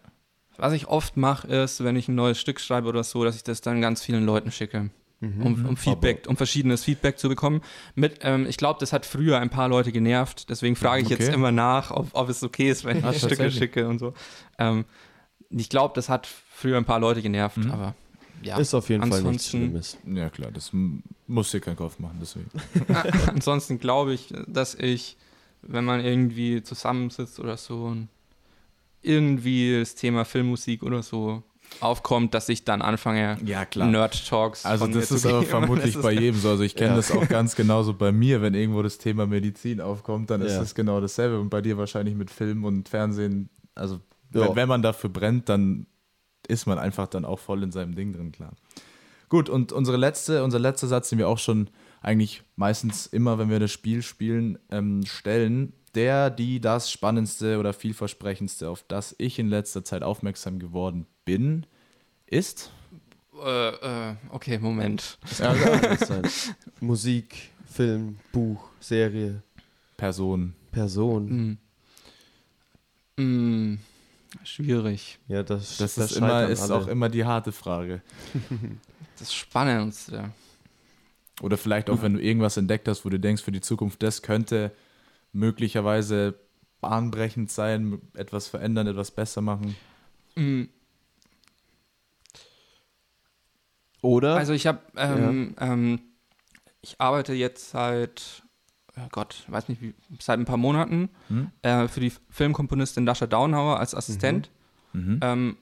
was ich oft mache, ist, wenn ich ein neues Stück schreibe oder so, dass ich das dann ganz vielen Leuten schicke. Mhm. Um, um Feedback, um verschiedenes Feedback zu bekommen. Mit, ähm, ich glaube, das hat früher ein paar Leute genervt, deswegen frage ich jetzt Okay. immer nach, ob, ob es okay ist, wenn ich Stücke schicke und so. Ähm, ich glaube, das hat früher ein paar Leute genervt, Mhm. aber ja. Ist auf jeden Fall nichts ansonsten- Schlimmes. ja, klar, das muss dir keinen Kopf machen, deswegen. Ansonsten glaube ich, dass ich, wenn man irgendwie zusammensitzt oder so und irgendwie das Thema Filmmusik oder so aufkommt, dass ich dann anfange, Ja, Nerd-Talks Also von mir das zu ist aber vermutlich bei ist- jedem so. Also ich kenne Ja. das auch ganz genauso bei mir, wenn irgendwo das Thema Medizin aufkommt, dann ist Ja. das genau dasselbe. Und bei dir wahrscheinlich mit Film und Fernsehen. Also wenn, wenn man dafür brennt, dann ist man einfach dann auch voll in seinem Ding drin, klar. Gut, und unsere letzte, unser letzter Satz, den wir auch schon eigentlich meistens immer, wenn wir das Spiel spielen, ähm, stellen, der, die, das Spannendste oder vielversprechendste, auf das ich in letzter Zeit aufmerksam geworden bin, ist Äh, äh, okay, Moment. Ja, sein. Musik, Film, Buch, Serie, Person. Person. Hm. Hm. Schwierig. Ja, das, Das da ist, immer, ist alle. auch immer die harte Frage. Das Spannendste. Oder vielleicht auch, wenn du irgendwas entdeckt hast, wo du denkst, für die Zukunft, das könnte möglicherweise bahnbrechend sein, etwas verändern, etwas besser machen. Hm. Oder? Also ich habe, ähm, ähm, ich arbeite jetzt seit, Gott, weiß nicht wie, seit ein paar Monaten Hm? äh, für die Filmkomponistin Dasha Daunhauer als Assistent. Mhm. Ähm,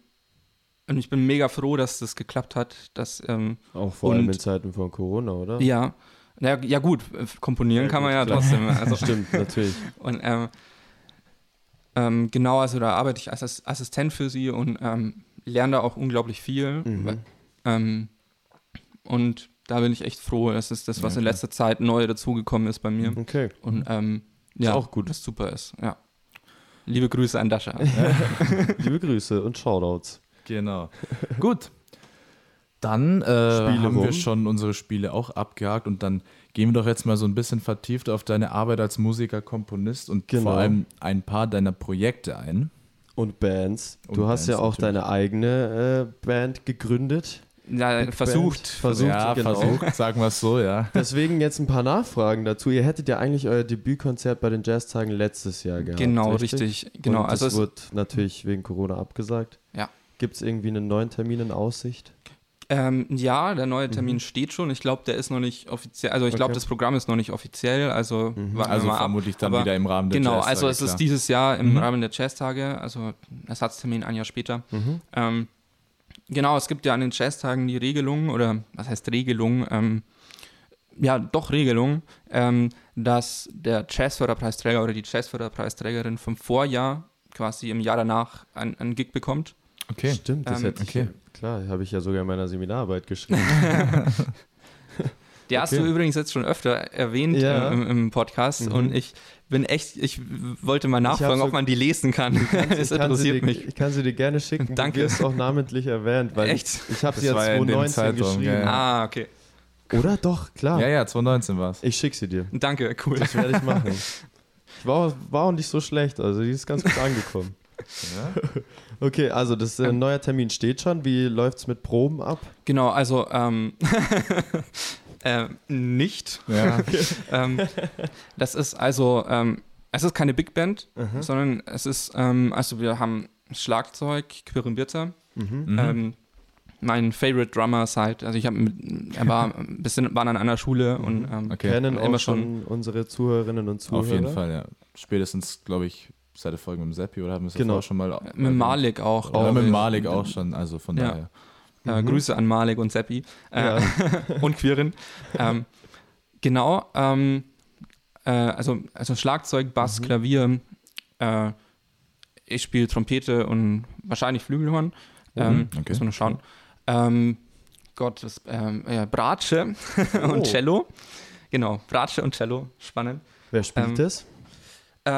und ich bin mega froh, dass das geklappt hat. Dass, ähm, auch vor allem in Zeiten von Corona, oder? ja, ja, ja gut, äh, komponieren Ja, kann man gut, ja klar. trotzdem. Also, Stimmt, natürlich. und ähm, ähm, genau, also da arbeite ich als Ass- Assistent für sie und ähm, lerne da auch unglaublich viel. Mhm. Weil- Ähm, und da bin ich echt froh. Das ist das, was Ja, in letzter Zeit neu dazugekommen ist bei mir. Okay. Und ähm, ja, auch gut. was super ist. Ja. Liebe Grüße an Dasha. Liebe Grüße und Shoutouts. Genau. Gut. Dann äh, haben wir schon unsere Spiele auch abgehakt und dann gehen wir doch jetzt mal so ein bisschen vertieft auf deine Arbeit als Musiker, Komponist und Genau. vor allem ein paar deiner Projekte ein. Und Bands. Du Und hast ja Bands auch deine eigene äh, Band gegründet. Ja, versucht. Versucht, ja, genau. versucht, sagen wir es so, ja. Deswegen jetzt ein paar Nachfragen dazu. Ihr hättet ja eigentlich euer Debütkonzert bei den Jazztagen letztes Jahr gehabt. Genau, richtig. Genau, Und also das es, wurde natürlich wegen Corona abgesagt. Ja. Gibt es irgendwie einen neuen Termin in Aussicht? ähm, ja, der neue Termin steht schon. Ich glaube, der ist noch nicht offiziell. Also ich glaube, Mhm. Okay. das Programm ist noch nicht offiziell. Also wir Also mal ab. vermutlich dann Aber wieder im Rahmen der Genau, Jazztage, also es klar. ist dieses Jahr im Mhm. Rahmen der Jazztage, also Ersatztermin ein Jahr später. Mhm. Ähm, genau, es gibt ja an den Jazztagen die Regelung, oder was heißt Regelung? Ähm, ja, doch Regelung, ähm, dass der Jazzförderpreisträger oder die Jazzförderpreisträgerin vom Vorjahr quasi im Jahr danach ein, ein Gig bekommt. Okay. Stimmt, das Ähm, hätte ich, okay. klar, habe ich ja sogar in meiner Seminararbeit geschrieben. Die hast Okay. du übrigens jetzt schon öfter erwähnt Ja. im, im Podcast Mhm. und ich bin echt, ich wollte mal nachfragen, so- ob man die lesen kann. Ich Es kann sie interessiert dir, mich. Ich kann sie dir gerne schicken. Danke. Du wirst auch namentlich erwähnt, weil Echt? ich, ich habe sie Das ja war ja in dem 2019 Zeitraum, geschrieben. ja, ja. Ah, okay. Oder doch, klar. Ja, ja, 2019 war es. Ich schicke sie dir. Danke, cool. Das werde ich machen. Ich war, war auch nicht so schlecht, also die ist ganz gut angekommen. Okay, also das äh, neuer Termin steht schon. Wie läuft es mit Proben ab? Genau, also ähm, äh, nicht. Ja. ähm, das ist also, ähm, es ist keine Big Band, Mhm. sondern es ist, ähm, also wir haben Schlagzeug, Quirin Birzer, Mhm. ähm, mein Favorite Drummer seit, also ich habe mit, er war ein bisschen, waren an einer Schule und ähm, Okay. Kennen Immer auch schon unsere Zuhörerinnen und Zuhörer. Auf jeden Fall, ja. Spätestens, glaube ich, seit der Folge mit dem Seppi oder haben wir es Genau. schon mal. mit Malik auch. Oder glaub mit. Malik auch schon, also von Ja. daher. Äh, Mhm. Grüße an Malik und Seppi äh, Ja. und Quirin. ähm, genau, ähm, äh, also, also Schlagzeug, Bass, Mhm. Klavier. Äh, ich spiele Trompete und wahrscheinlich Flügelhorn. Ähm, Mhm, okay. Muss man noch schauen. Ähm, Gott, das, ähm, Bratsche Oh. und Cello. Genau, Bratsche und Cello, spannend. Wer spielt Ähm, das? Äh,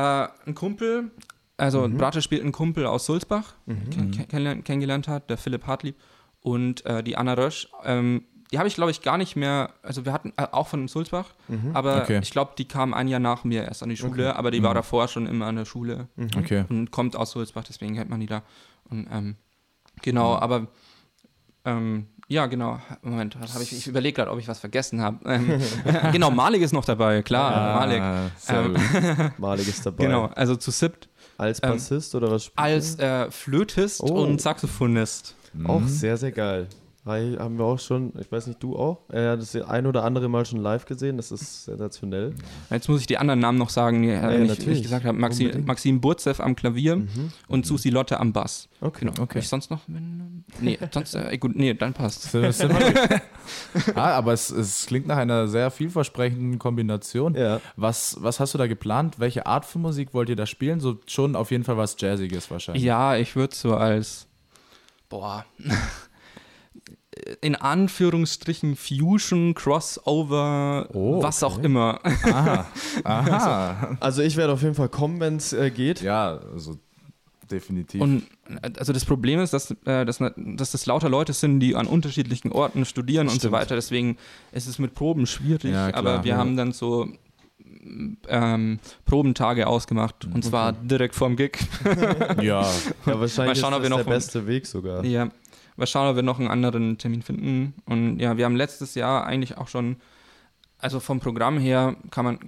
ein Kumpel, also Mhm. Bratsche spielt ein Kumpel aus Sulzbach, Mhm. ken- ken- kennengelernt, kennengelernt hat, der Philipp Hartlieb. Und äh, die Anna Rösch, ähm, die habe ich glaube ich gar nicht mehr, also wir hatten äh, auch von Sulzbach, Mhm. aber Okay. ich glaube, die kam ein Jahr nach mir erst an die Schule, Okay. aber die war Mhm. davor schon immer an der Schule Mhm. Okay. und kommt aus Sulzbach, deswegen kennt man die da. Und ähm, genau, aber ähm, ja, genau. Moment, was habe ich? Ich überlege gerade, ob ich was vergessen habe. Ähm, genau, Malik ist noch dabei, klar, Malik. Ah, sehr Ähm, gut. Malig ist dabei. Genau, also zu SIPT Als Ähm, Bassist oder was spielt als er? äh, Flötist Oh. und Saxophonist. Auch Mhm. sehr, sehr geil. Hi, haben wir auch schon, ich weiß nicht, du auch? Er hat das ein oder andere Mal schon live gesehen, das ist sensationell. Jetzt muss ich die anderen Namen noch sagen, die, äh, Ja, ich, wie natürlich. ich gesagt habe. Maxi, Unbedingt. Maxim Burzew am Klavier Mhm. und Susi Lotte am Bass. Okay. Genau. Okay. Ich sonst noch? Nee, sonst, äh, gut, nee, dann passt. Ah, aber es, es klingt nach einer sehr vielversprechenden Kombination. Ja. Was, was hast du da geplant? Welche Art von Musik wollt ihr da spielen? So schon auf jeden Fall was Jazziges wahrscheinlich. Ja, ich würde so als, boah, in Anführungsstrichen Fusion, Crossover, Oh, was auch okay. immer. Aha. Aha. Also ich werde auf jeden Fall kommen, wenn es äh, geht. ja, also definitiv. Und äh, also das Problem ist, dass, äh, dass, dass das lauter Leute sind, die an unterschiedlichen Orten studieren und so Stimmt. weiter. Deswegen ist es mit Proben schwierig. Ja, klar, aber wir ja. haben dann so ähm, Probentage ausgemacht und zwar direkt vorm Gig. ja, Ja, wahrscheinlich schauen, ist das noch der von- beste Weg sogar. Ja, mal schauen, ob wir noch einen anderen Termin finden. Und ja, wir haben letztes Jahr eigentlich auch schon, also vom Programm her kann man,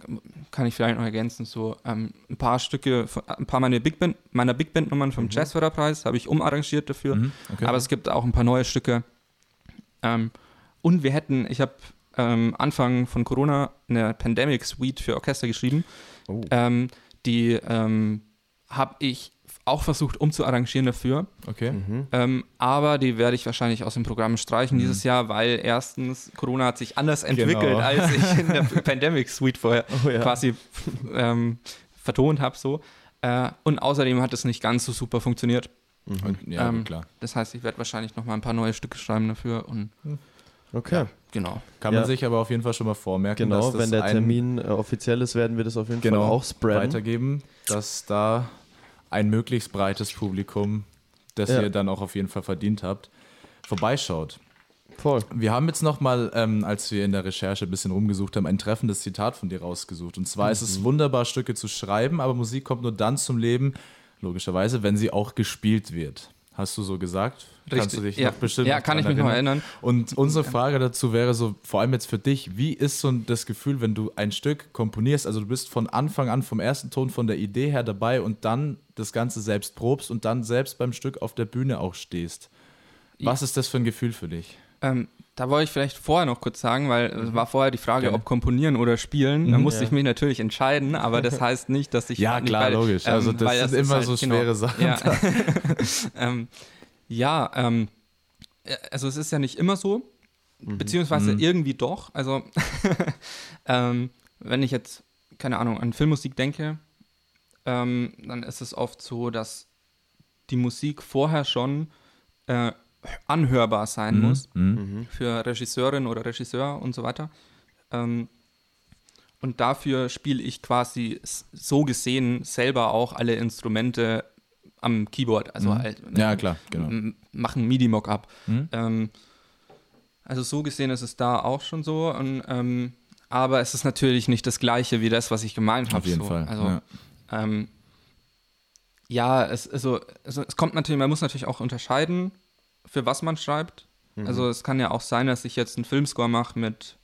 kann ich vielleicht noch ergänzen, so ähm, ein paar Stücke, von- ein paar meiner Big Band, meiner Big Band Nummern vom Jazzförderpreis habe ich umarrangiert dafür. mhm. okay. Aber es gibt auch ein paar neue Stücke. Ähm, und wir hätten, ich habe ähm, Anfang von Corona eine Pandemic Suite für Orchester geschrieben. Oh. Ähm, die ähm, habe ich auch versucht umzuarrangieren dafür. okay. Mhm. Ähm, aber die werde ich wahrscheinlich aus dem Programm streichen dieses Jahr, weil erstens Corona hat sich anders entwickelt, Genau. als ich in der Pandemic Suite vorher Oh ja. quasi ähm, vertont habe. So. Äh, und außerdem hat es nicht ganz so super funktioniert. Und, ja, Ähm, klar. Das heißt, ich werde wahrscheinlich noch mal ein paar neue Stücke schreiben dafür und Okay. genau. Kann ja. man sich aber auf jeden Fall schon mal vormerken, Genau, dass das wenn der Termin äh, offiziell ist, werden wir das auf jeden genau, Fall auch spreaden. weitergeben, dass da ein möglichst breites Publikum, das Ja. ihr dann auch auf jeden Fall verdient habt, vorbeischaut. Voll. Wir haben jetzt nochmal, ähm, als wir in der Recherche ein bisschen rumgesucht haben, ein treffendes Zitat von dir rausgesucht. Und zwar ist Mhm. es wunderbar, Stücke zu schreiben, aber Musik kommt nur dann zum Leben, logischerweise, wenn sie auch gespielt wird. Hast du so gesagt? Kannst du dich ja. noch bestimmt Ja, kann ich mich noch erinnern. Und unsere Frage dazu wäre so, vor allem jetzt für dich, wie ist so das Gefühl, wenn du ein Stück komponierst, also du bist von Anfang an, vom ersten Ton, von der Idee her dabei und dann das Ganze selbst probst und dann selbst beim Stück auf der Bühne auch stehst. Was ist das für ein Gefühl für dich? Ähm, da wollte ich vielleicht vorher noch kurz sagen, weil es war vorher die Frage, Gerne. ob komponieren oder spielen. Da Mhm. musste Ja. ich mich natürlich entscheiden, aber das heißt nicht, dass ich Ja, klar, weil, logisch. ähm, Also das sind ist immer so schwere Sachen. Ja, ähm, ja ähm, äh, also es ist ja nicht immer so, beziehungsweise Mhm. irgendwie doch. Also ähm, wenn ich jetzt, keine Ahnung, an Filmmusik denke, ähm, dann ist es oft so, dass die Musik vorher schon äh, anhörbar sein muss Mhm. Mhm. für Regisseurin oder Regisseur und so weiter. Ähm, und dafür spiele ich quasi so gesehen selber auch alle Instrumente am Keyboard. Also Mhm. halt, Ja, klar, genau. machen MIDI-Mock-up. Mhm. Ähm, also so gesehen ist es da auch schon so. Und, ähm, aber es ist natürlich nicht das Gleiche wie das, was ich gemeint habe. Auf jeden so. Fall. Also, ja. ähm, ja, es, also, also es kommt natürlich, man muss natürlich auch unterscheiden, für was man schreibt. Mhm. Also es kann ja auch sein, dass ich jetzt einen Filmscore mache mit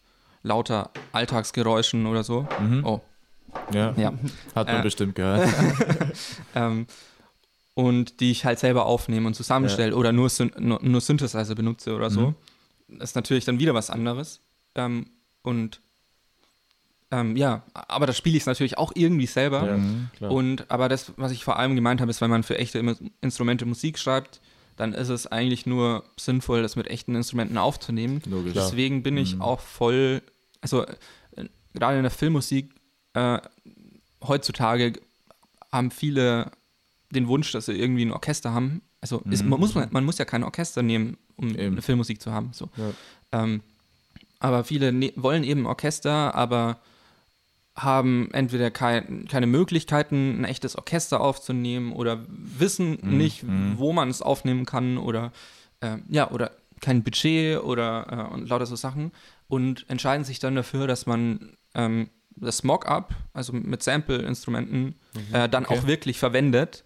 lauter Alltagsgeräuschen oder so. Mhm. Oh, ja. ja. Hat man Äh. bestimmt gehört. ähm, und die ich halt selber aufnehme und zusammenstelle oder nur, nur, nur Synthesizer benutze oder so. Das ist natürlich dann wieder was anderes. Ähm, und ähm, ja, aber da spiele ich es natürlich auch irgendwie selber. Ja. Und aber das, was ich vor allem gemeint habe, ist, wenn man für echte Instrumente Musik schreibt, dann ist es eigentlich nur sinnvoll, das mit echten Instrumenten aufzunehmen. Logisch. Deswegen bin ich Mhm. auch voll, also äh, gerade in der Filmmusik, äh, heutzutage haben viele den Wunsch, dass sie irgendwie ein Orchester haben. Also ist, Mhm. man, muss, man, man muss ja kein Orchester nehmen, um Eben. eine Filmmusik zu haben. So. Ja. Ähm, aber viele ne wollen eben Orchester, aber haben entweder kein, keine Möglichkeiten, ein echtes Orchester aufzunehmen oder wissen Mhm. nicht, Mhm. wo man es aufnehmen kann oder äh, ja, oder kein Budget oder äh, und lauter so Sachen und entscheiden sich dann dafür, dass man ähm, das Mock-up, also mit Sample-Instrumenten, äh, dann Mhm. Okay. auch wirklich verwendet.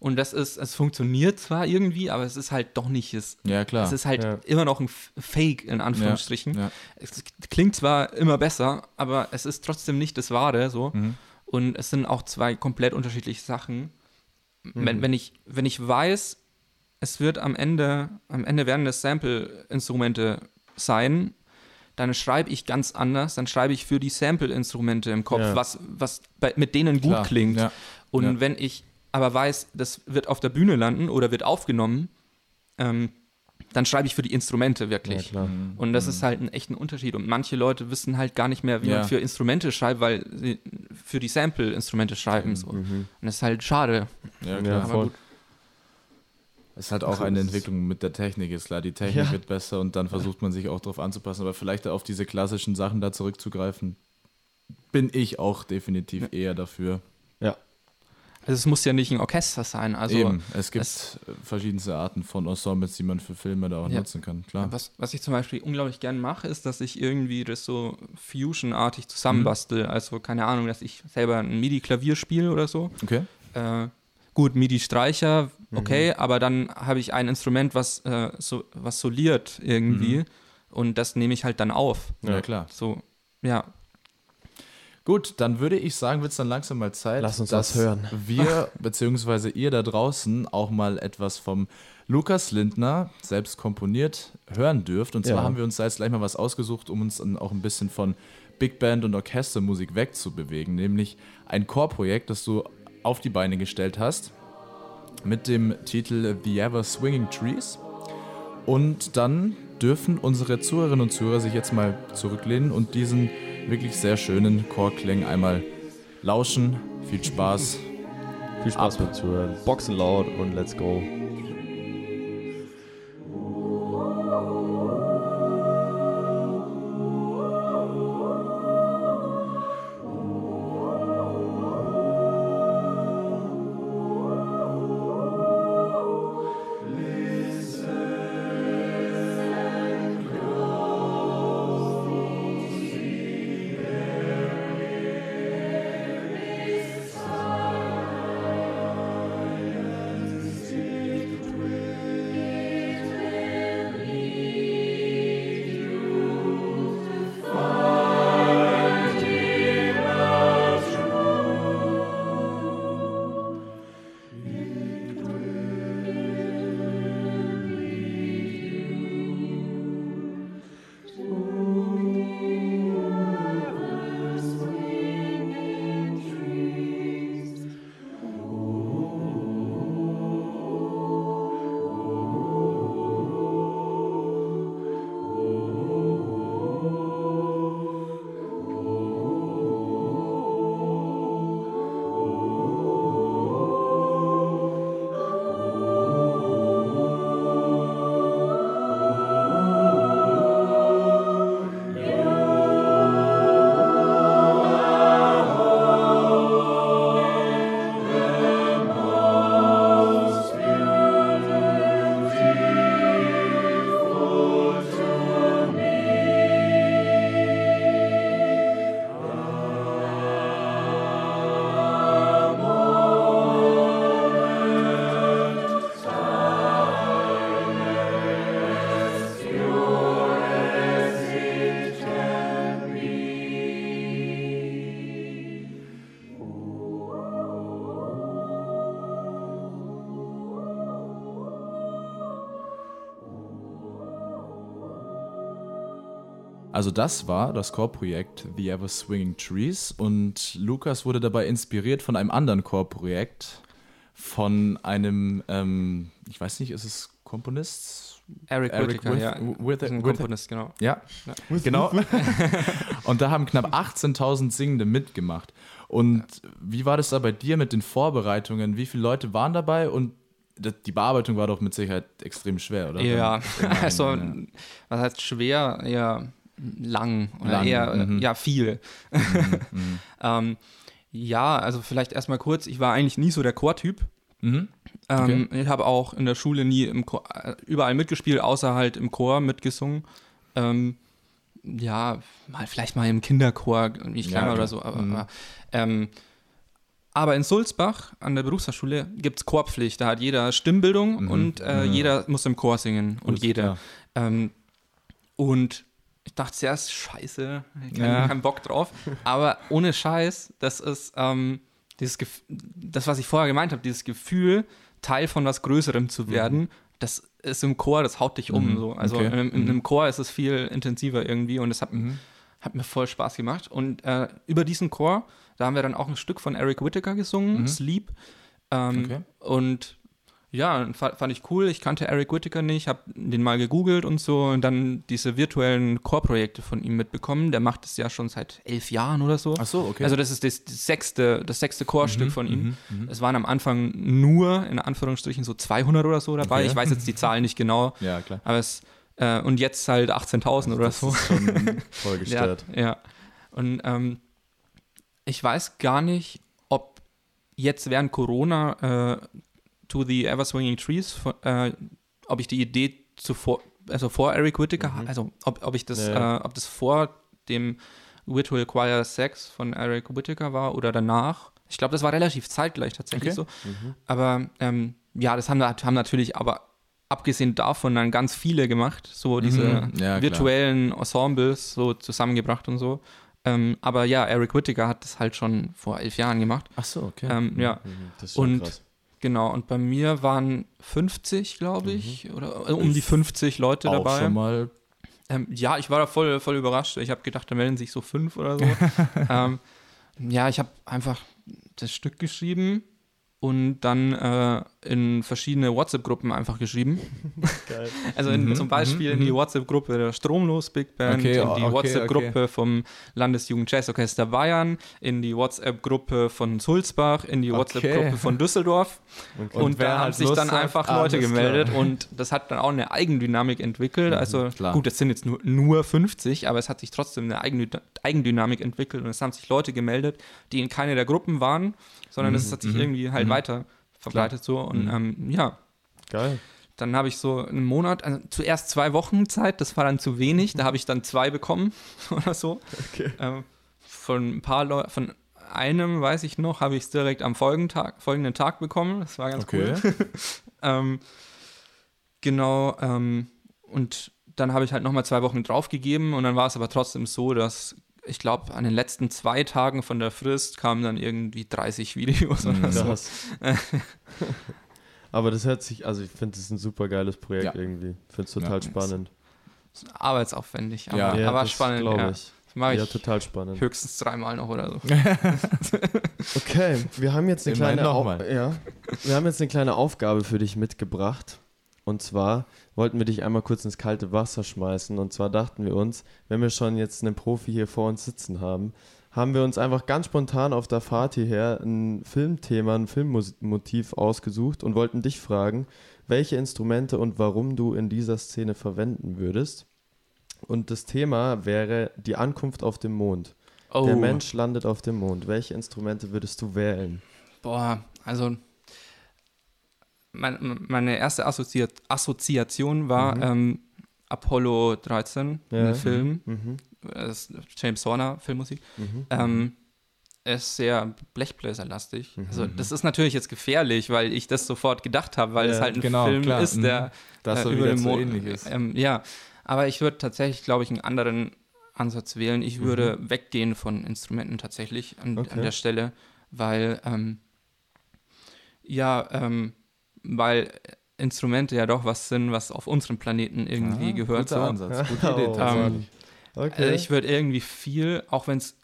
Und das ist, es funktioniert zwar irgendwie, aber es ist halt doch nicht es. Ja, klar. Es ist halt Ja. immer noch ein Fake, in Anführungsstrichen. ja. Es klingt zwar immer besser, aber es ist trotzdem nicht das Wahre so. Mhm. Und es sind auch zwei komplett unterschiedliche Sachen. Mhm. Wenn, wenn, ich, wenn ich weiß, es wird am Ende, am Ende werden das Sample-Instrumente sein, dann schreibe ich ganz anders, dann schreibe ich für die Sample-Instrumente im Kopf, Ja. was, was bei, mit denen gut Klar. klingt. Ja. Und Ja. wenn ich aber weiß, das wird auf der Bühne landen oder wird aufgenommen, ähm, dann schreibe ich für die Instrumente Ja, wirklich. klar. Und das ist halt ein echter Unterschied. Und manche Leute wissen halt gar nicht mehr, wie Ja. man für Instrumente schreibt, weil sie für die Sample-Instrumente schreiben. So. Und Mhm. das ist halt schade. Ja, Ja, klar. aber voll. gut. Es ist halt auch Also eine Entwicklung mit der Technik, ist klar. Die Technik Ja. wird besser und dann versucht man sich auch darauf anzupassen. Aber vielleicht auf diese klassischen Sachen da zurückzugreifen, bin ich auch definitiv eher dafür. Es muss ja nicht ein Orchester sein. Also Eben, es gibt es- verschiedenste Arten von Ensembles, die man für Filme da auch Ja. nutzen kann, klar. Was, was ich zum Beispiel unglaublich gern mache, ist, dass ich irgendwie das so Fusion-artig zusammenbastel. Mhm. Also, keine Ahnung, dass ich selber ein MIDI-Klavier spiele oder so. Okay. Äh, gut, MIDI-Streicher, Mhm. okay, aber dann habe ich ein Instrument, was, äh, so, was soliert irgendwie. Mhm. Und das nehme ich halt dann auf. Ja, Ja. klar. So, ja. Gut, dann würde ich sagen, wird es dann langsam mal Zeit, Lass uns dass hören. wir, beziehungsweise ihr da draußen, auch mal etwas vom Lukas Lindner, selbst komponiert, hören dürft. Und zwar Ja. haben wir uns da jetzt gleich mal was ausgesucht, um uns dann auch ein bisschen von Big Band und Orchestermusik wegzubewegen, nämlich ein Chorprojekt, das du auf die Beine gestellt hast, mit dem Titel The Ever Swinging Trees. Und dann dürfen unsere Zuhörerinnen und Zuhörer sich jetzt mal zurücklehnen und diesen wirklich sehr schönen Chorklang einmal lauschen. Viel Spaß. Viel Spaß beim Zuhören. Boxen laut und let's go. Also das war das Chorprojekt The Ever Swinging Trees und Lukas wurde dabei inspiriert von einem anderen Chorprojekt von einem, ähm, ich weiß nicht, ist es Komponist? Eric, Eric Whittaker, With- ja. With- Ist ein With- Komponist, genau. Ja, genau. und da haben knapp 18.000 Singende mitgemacht. Und wie war das da bei dir mit den Vorbereitungen? Wie viele Leute waren dabei? Und die Bearbeitung war doch mit Sicherheit extrem schwer, oder? Ja, also, ja. was heißt schwer? Eher lang oder Lang, eher, mhm. ja, viel. ähm, ja, also vielleicht erstmal kurz, ich war eigentlich nie so der Chortyp. Mhm. Ähm, Ich habe auch in der Schule nie im Chor, äh, überall mitgespielt, außer halt im Chor mitgesungen. Ähm, ja, mal vielleicht mal im Kinderchor, wie ich Ja, oder so. Aber, Mhm. aber, ähm, aber in Sulzbach an der Berufsfachschule gibt es Chorpflicht. Da hat jeder Stimmbildung Mhm. und äh, Mhm. jeder muss im Chor singen. und Gut, jeder. ja. Ähm, und ich dachte zuerst, scheiße, kein, Ja. kein Bock drauf. Aber ohne Scheiß, das ist ähm, dieses Gef das, was ich vorher gemeint habe, dieses Gefühl, Teil von was Größerem zu werden, das ist im Chor, das haut dich um. Mhm. So. Also Okay. in, in, Mhm. einem Chor ist es viel intensiver irgendwie und das hat, Mhm. hat mir voll Spaß gemacht. Und äh, über diesen Chor, da haben wir dann auch ein Stück von Eric Whittaker gesungen, Mhm. Sleep. Ähm, Okay. Und ja, fa- fand ich cool. Ich kannte Eric Whittaker nicht, habe den mal gegoogelt und so und dann diese virtuellen Chorprojekte von ihm mitbekommen. Der macht es ja schon seit elf Jahren oder so. Ach so, okay. Also das ist das, das sechste, das sechste Chorstück Mhm, von ihm. mhm, mhm. Es waren am Anfang nur, in Anführungsstrichen, so 200 oder so dabei. Okay. Ich weiß jetzt die Zahlen nicht genau, ja, klar. aber es, äh, und jetzt halt 18.000 oder so. Voll Ja, gestört. ja. Und ähm, ich weiß gar nicht, ob jetzt während Corona äh, To the Ever Swinging Trees, von, äh, ob ich die Idee zuvor, also vor Eric Whittaker, Mhm. also ob, ob ich das, Ja. äh, ob das vor dem Virtual Choir Sex von Eric Whittaker war oder danach. Ich glaube, das war relativ zeitgleich tatsächlich Okay. so. Mhm. Aber ähm, ja, das haben, haben natürlich aber abgesehen davon dann ganz viele gemacht, so diese Mhm. Ja, virtuellen Ensembles so zusammengebracht und so. Ähm, aber ja, Eric Whittaker hat das halt schon vor elf Jahren gemacht. Ach so, okay. Ähm, ja, Mhm. Das ist schon Und- krass. Genau. Und bei mir waren 50, glaube ich, oder äh, um die 50 Leute Mhm. Auch dabei. schon mal. Ähm, ja, ich war da voll, voll überrascht. Ich habe gedacht, da melden sich so fünf oder so. ähm, ja, ich habe einfach das Stück geschrieben und dann äh, in verschiedene WhatsApp-Gruppen einfach geschrieben. Geil. Also in, Mhm, zum Beispiel mhm, in die mhm. WhatsApp-Gruppe der Stromlos Big Band, Okay, in die okay, WhatsApp-Gruppe vom Landesjugend Jazzorchester Bayern, in die WhatsApp-Gruppe von Sulzbach, in die Okay. WhatsApp-Gruppe von Düsseldorf. Okay. Und, wer da haben sich Lust dann hat, einfach Leute klar. gemeldet und das hat dann auch eine Eigendynamik entwickelt. Also Mhm, klar. gut, es sind jetzt nur, nur 50, aber es hat sich trotzdem eine Eigendü- Eigendynamik entwickelt und es haben sich Leute gemeldet, die in keine der Gruppen waren, sondern es hat sich mhm, irgendwie halt mhm. weiter verbreitet so und Mhm. ähm, ja, Geil. dann habe ich so einen Monat, also zuerst zwei Wochen Zeit, das war dann zu wenig, da habe ich dann zwei bekommen oder so. Okay. Ähm, von ein paar Leuten, von einem weiß ich noch, habe ich es direkt am folgenden Tag, folgenden Tag bekommen. Das war ganz Okay. cool. Ähm, genau, ähm, und dann habe ich halt nochmal zwei Wochen draufgegeben und dann war es aber trotzdem so, dass ich glaube, an den letzten zwei Tagen von der Frist kamen dann irgendwie 30 Videos oder Mhm. so. Krass. Aber das hört sich, also ich finde, das ist ein super geiles Projekt Ja. irgendwie. Ich finde es total Ja. spannend. Arbeitsaufwendig, aber, Ja. aber das spannend. glaube Ja. ich. Das Ja, total spannend. höchstens dreimal noch oder so. Okay, wir haben jetzt eine Immerhin kleine, noch Au mal. ja, wir haben jetzt eine kleine Aufgabe für dich mitgebracht. Und zwar wollten wir dich einmal kurz ins kalte Wasser schmeißen. Und zwar dachten wir uns, wenn wir schon jetzt einen Profi hier vor uns sitzen haben, haben wir uns einfach ganz spontan auf der Fahrt hierher ein Filmthema, ein Filmmotiv ausgesucht und wollten dich fragen, welche Instrumente und warum du in dieser Szene verwenden würdest. Und das Thema wäre die Ankunft auf dem Mond. Oh, Der Mensch landet auf dem Mond. Welche Instrumente würdest du wählen? boah, also mein, meine erste Assozi Assoziation war Mhm. ähm, Apollo 13, Ja. der Film, Mhm. ist James Horner Filmmusik. Mhm. Ähm, ist sehr Blechbläserlastig. Mhm. Also das ist natürlich jetzt gefährlich, weil ich das sofort gedacht habe, weil Ja, es halt ein genau, Film klar. ist, Mhm. der Das äh, so über so Mond ähnlich ist. Ähm, ja, aber ich würde tatsächlich, glaube ich, einen anderen Ansatz wählen. Ich würde weggehen von Instrumenten tatsächlich an, Mhm. Okay. an der Stelle, weil ähm, ja, ähm, weil Instrumente ja doch was sind, was auf unserem Planeten irgendwie Ah, gehört. Guter So. Ansatz, gute Idee. Oh. Ähm, Okay. Also ich würde irgendwie viel, auch wenn es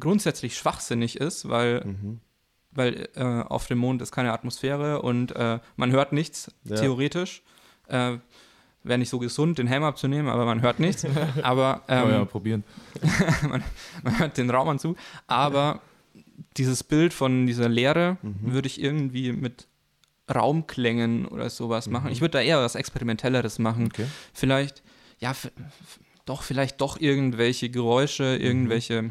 grundsätzlich schwachsinnig ist, weil, Mhm. weil äh, auf dem Mond ist keine Atmosphäre und äh, man hört nichts, Ja. theoretisch. Äh, Wäre nicht so gesund, den Helm abzunehmen, aber man hört nichts. aber Kann man ja ähm, probieren. man hört den Raum zu. Aber dieses Bild von dieser Leere Mhm. würde ich irgendwie mit Raumklängen oder sowas machen. Ich würde da eher was Experimentelleres machen. Okay. Vielleicht, ja, doch, vielleicht doch irgendwelche Geräusche, irgendwelche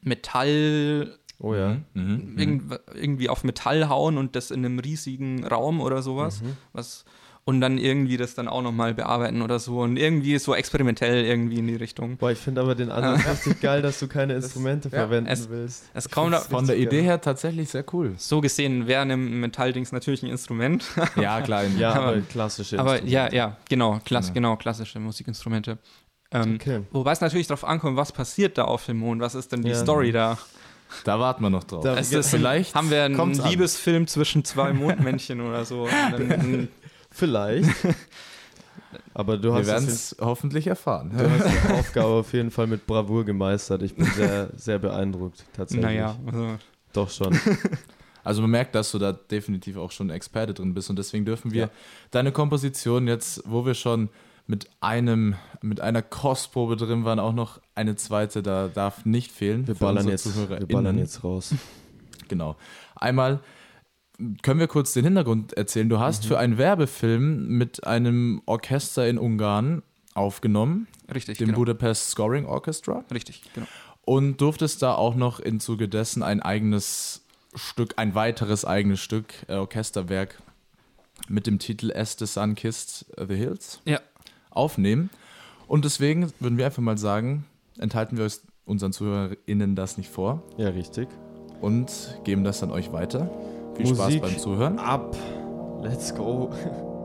Metall, Oh ja. Mhm. Mhm. irgend, irgendwie auf Metall hauen und das in einem riesigen Raum oder sowas. Mhm. Was, und dann irgendwie das dann auch nochmal bearbeiten oder so. Und irgendwie so experimentell irgendwie in die Richtung. Boah, ich finde aber den Ansatz richtig geil, dass du keine Instrumente ja, verwenden es- willst. Es kommt da, Von der Idee her tatsächlich sehr cool. so gesehen wäre ein Metalldings natürlich ein Instrument. Ja, klar. Ja, Aber- aber klassische Aber ja, Instrumente. ja, genau, klass, Ja. genau, klassische Musikinstrumente. Ähm, Okay. Wobei es natürlich darauf ankommt, was passiert da auf dem Mond, was ist denn die Ja. Story da? Da warten wir noch drauf. Da- Es Ja, ist, vielleicht haben wir einen kommt's an. Liebesfilm zwischen zwei Mondmännchen oder so. Und dann, Vielleicht. Aber du wir hast, werden es, hoffentlich erfahren. du hast die Aufgabe auf jeden Fall mit Bravour gemeistert. Ich bin sehr, sehr beeindruckt, tatsächlich. naja, also, Doch schon. Also man merkt, dass du da definitiv auch schon Experte drin bist und deswegen dürfen wir Ja. deine Komposition jetzt, wo wir schon mit einem, mit einer Kostprobe drin waren, auch noch eine zweite, da darf nicht fehlen. Wir ballern, jetzt, wir ballern jetzt raus. Genau. Einmal können wir kurz den Hintergrund erzählen. Du Mhm. hast für einen Werbefilm mit einem Orchester in Ungarn aufgenommen, richtig, dem genau. Budapest Scoring Orchestra, Richtig, genau. und durftest da auch noch im Zuge dessen ein eigenes Stück, ein weiteres eigenes Stück, äh, Orchesterwerk mit dem Titel As the Sun Kissed the Hills Ja, aufnehmen. Und deswegen würden wir einfach mal sagen, enthalten wir uns unseren ZuhörerInnen das nicht vor Ja, richtig. und geben das dann euch weiter. Viel Musik. Spaß beim Zuhören. Ab. Let's go.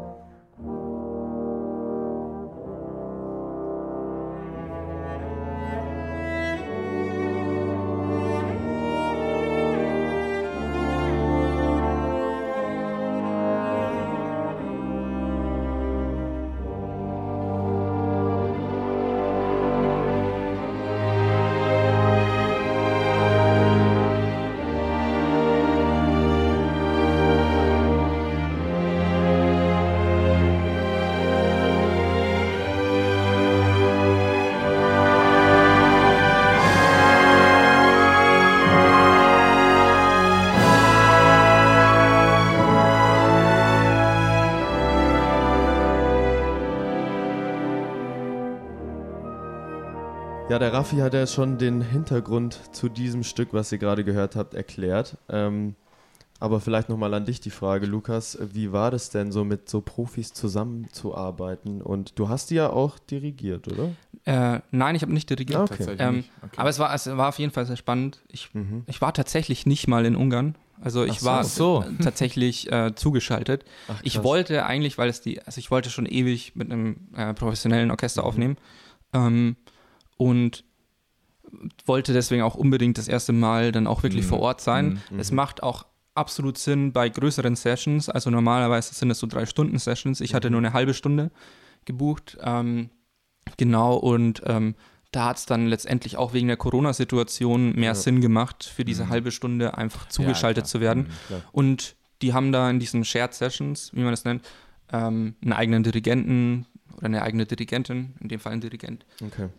Ja, der Raffi hat ja schon den Hintergrund zu diesem Stück, was ihr gerade gehört habt, erklärt. Ähm, aber vielleicht nochmal an dich die Frage, Lukas, wie war das denn so mit so Profis zusammenzuarbeiten? Und du hast die ja auch dirigiert, oder? äh, nein, ich habe nicht dirigiert. Ah, okay. Tatsächlich Ähm, nicht. Okay. Aber es war, es war auf jeden Fall sehr spannend. Ich, Mhm. ich war tatsächlich nicht mal in Ungarn. Also ich so. war so. tatsächlich äh, zugeschaltet. Ach, Ich wollte eigentlich, weil es die, also ich wollte schon ewig mit einem äh, professionellen Mhm. Orchester aufnehmen ähm, und wollte deswegen auch unbedingt das erste Mal dann auch wirklich Mhm. vor Ort sein. Mhm. Es macht auch absolut Sinn bei größeren Sessions. Also normalerweise sind es so drei Stunden Sessions. Ich hatte Mhm. nur eine halbe Stunde gebucht. Ähm, genau und ähm, da hat es dann letztendlich auch wegen der Corona-Situation mehr Ja. Sinn gemacht, für diese Mhm. halbe Stunde einfach Ja, zugeschaltet klar. zu werden. Mhm. Und die haben da in diesen Shared Sessions, wie man das nennt, ähm, einen eigenen Dirigenten oder eine eigene Dirigentin, in dem Fall ein Dirigent, Okay.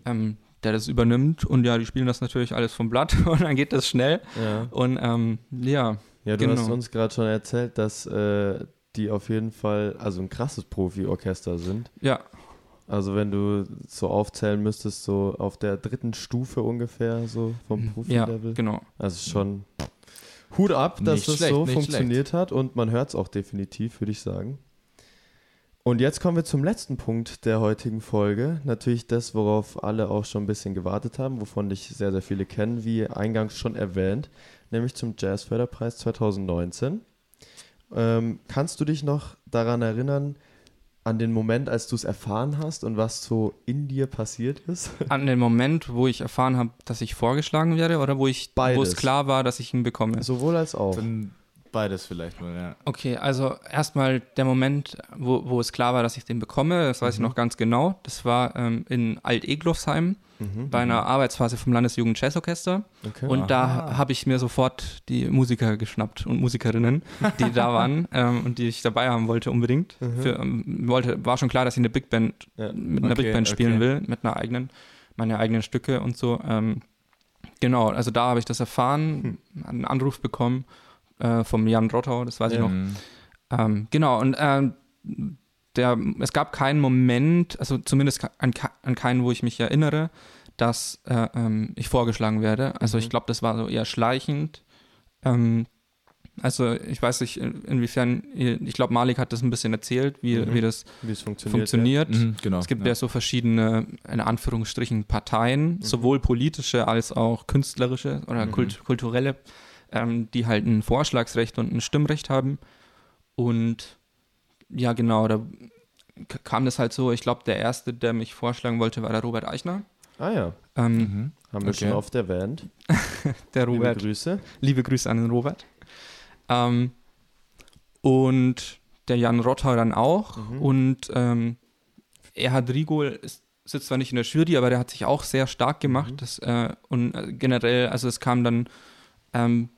Der das übernimmt. Und ja, die spielen das natürlich alles vom Blatt und dann geht das schnell. Ja, Und ähm, ja, ja du Genau. hast uns gerade schon erzählt, dass äh, die auf jeden Fall, also ein krasses Profi-Orchester sind. ja, Also wenn du so aufzählen müsstest, so auf der dritten Stufe ungefähr, so vom Mhm. ja, Profi-Level. genau. Also schon Hut ab, dass Nicht das schlecht, so funktioniert hat und man hört es auch definitiv, würde ich sagen. Und jetzt kommen wir zum letzten Punkt der heutigen Folge. Natürlich das, worauf alle auch schon ein bisschen gewartet haben, wovon dich sehr, sehr viele kennen, wie eingangs schon erwähnt, nämlich zum Jazzförderpreis 2019. Ähm, kannst du dich noch daran erinnern, an den Moment, als du es erfahren hast und was so in dir passiert ist? An den Moment, wo ich erfahren habe, dass ich vorgeschlagen werde oder wo ich, wo es klar war, dass ich ihn bekomme. Sowohl als auch. Dann beides vielleicht mal, ja. Okay, also erstmal der Moment, wo, wo es klar war, dass ich den bekomme, das weiß ich noch ganz genau. Das war ähm, in Alt-Eglofsheim bei einer Arbeitsphase vom Landesjugend Jazzorchester. Okay. Und da habe ich mir sofort die Musiker geschnappt und Musikerinnen, die da waren ähm, und die ich dabei haben wollte unbedingt. Für, ähm, wollte, war schon klar, dass ich eine Big Band Ja. mit einer Okay, Big Band spielen okay. will, mit einer eigenen, meine eigenen Stücke und so. Ähm, genau, also da habe ich das erfahren, einen Anruf bekommen äh, vom Jan Rottau, das weiß ich Ja. noch. Mhm. Ähm, genau, und ähm, der, es gab keinen Moment, also zumindest an, an keinen, wo ich mich erinnere, dass äh, ähm, ich vorgeschlagen werde. Also ich glaube, das war so eher schleichend. Ähm, also ich weiß nicht, in- inwiefern, ich glaube, Malik hat das ein bisschen erzählt, wie, Mhm. wie das funktioniert. funktioniert. Mhm, genau. Es gibt ja. ja so verschiedene, in Anführungsstrichen, Parteien, sowohl politische als auch künstlerische oder kult kulturelle, ähm, die halt ein Vorschlagsrecht und ein Stimmrecht haben. Und ja, genau, da kam das halt so. Ich glaube, der erste, der mich vorschlagen wollte, war der Robert Eichner. Ah ja, Ähm, Mhm. haben wir Okay. schon oft erwähnt. Der Liebe Robert. Grüße. Liebe Grüße an den Robert. Ähm, und der Jan Rotter dann auch. Und ähm, Erhard Rigol ist, sitzt zwar nicht in der Jury, aber der hat sich auch sehr stark gemacht. Das, äh, und äh, generell, also es kam dann, ähm,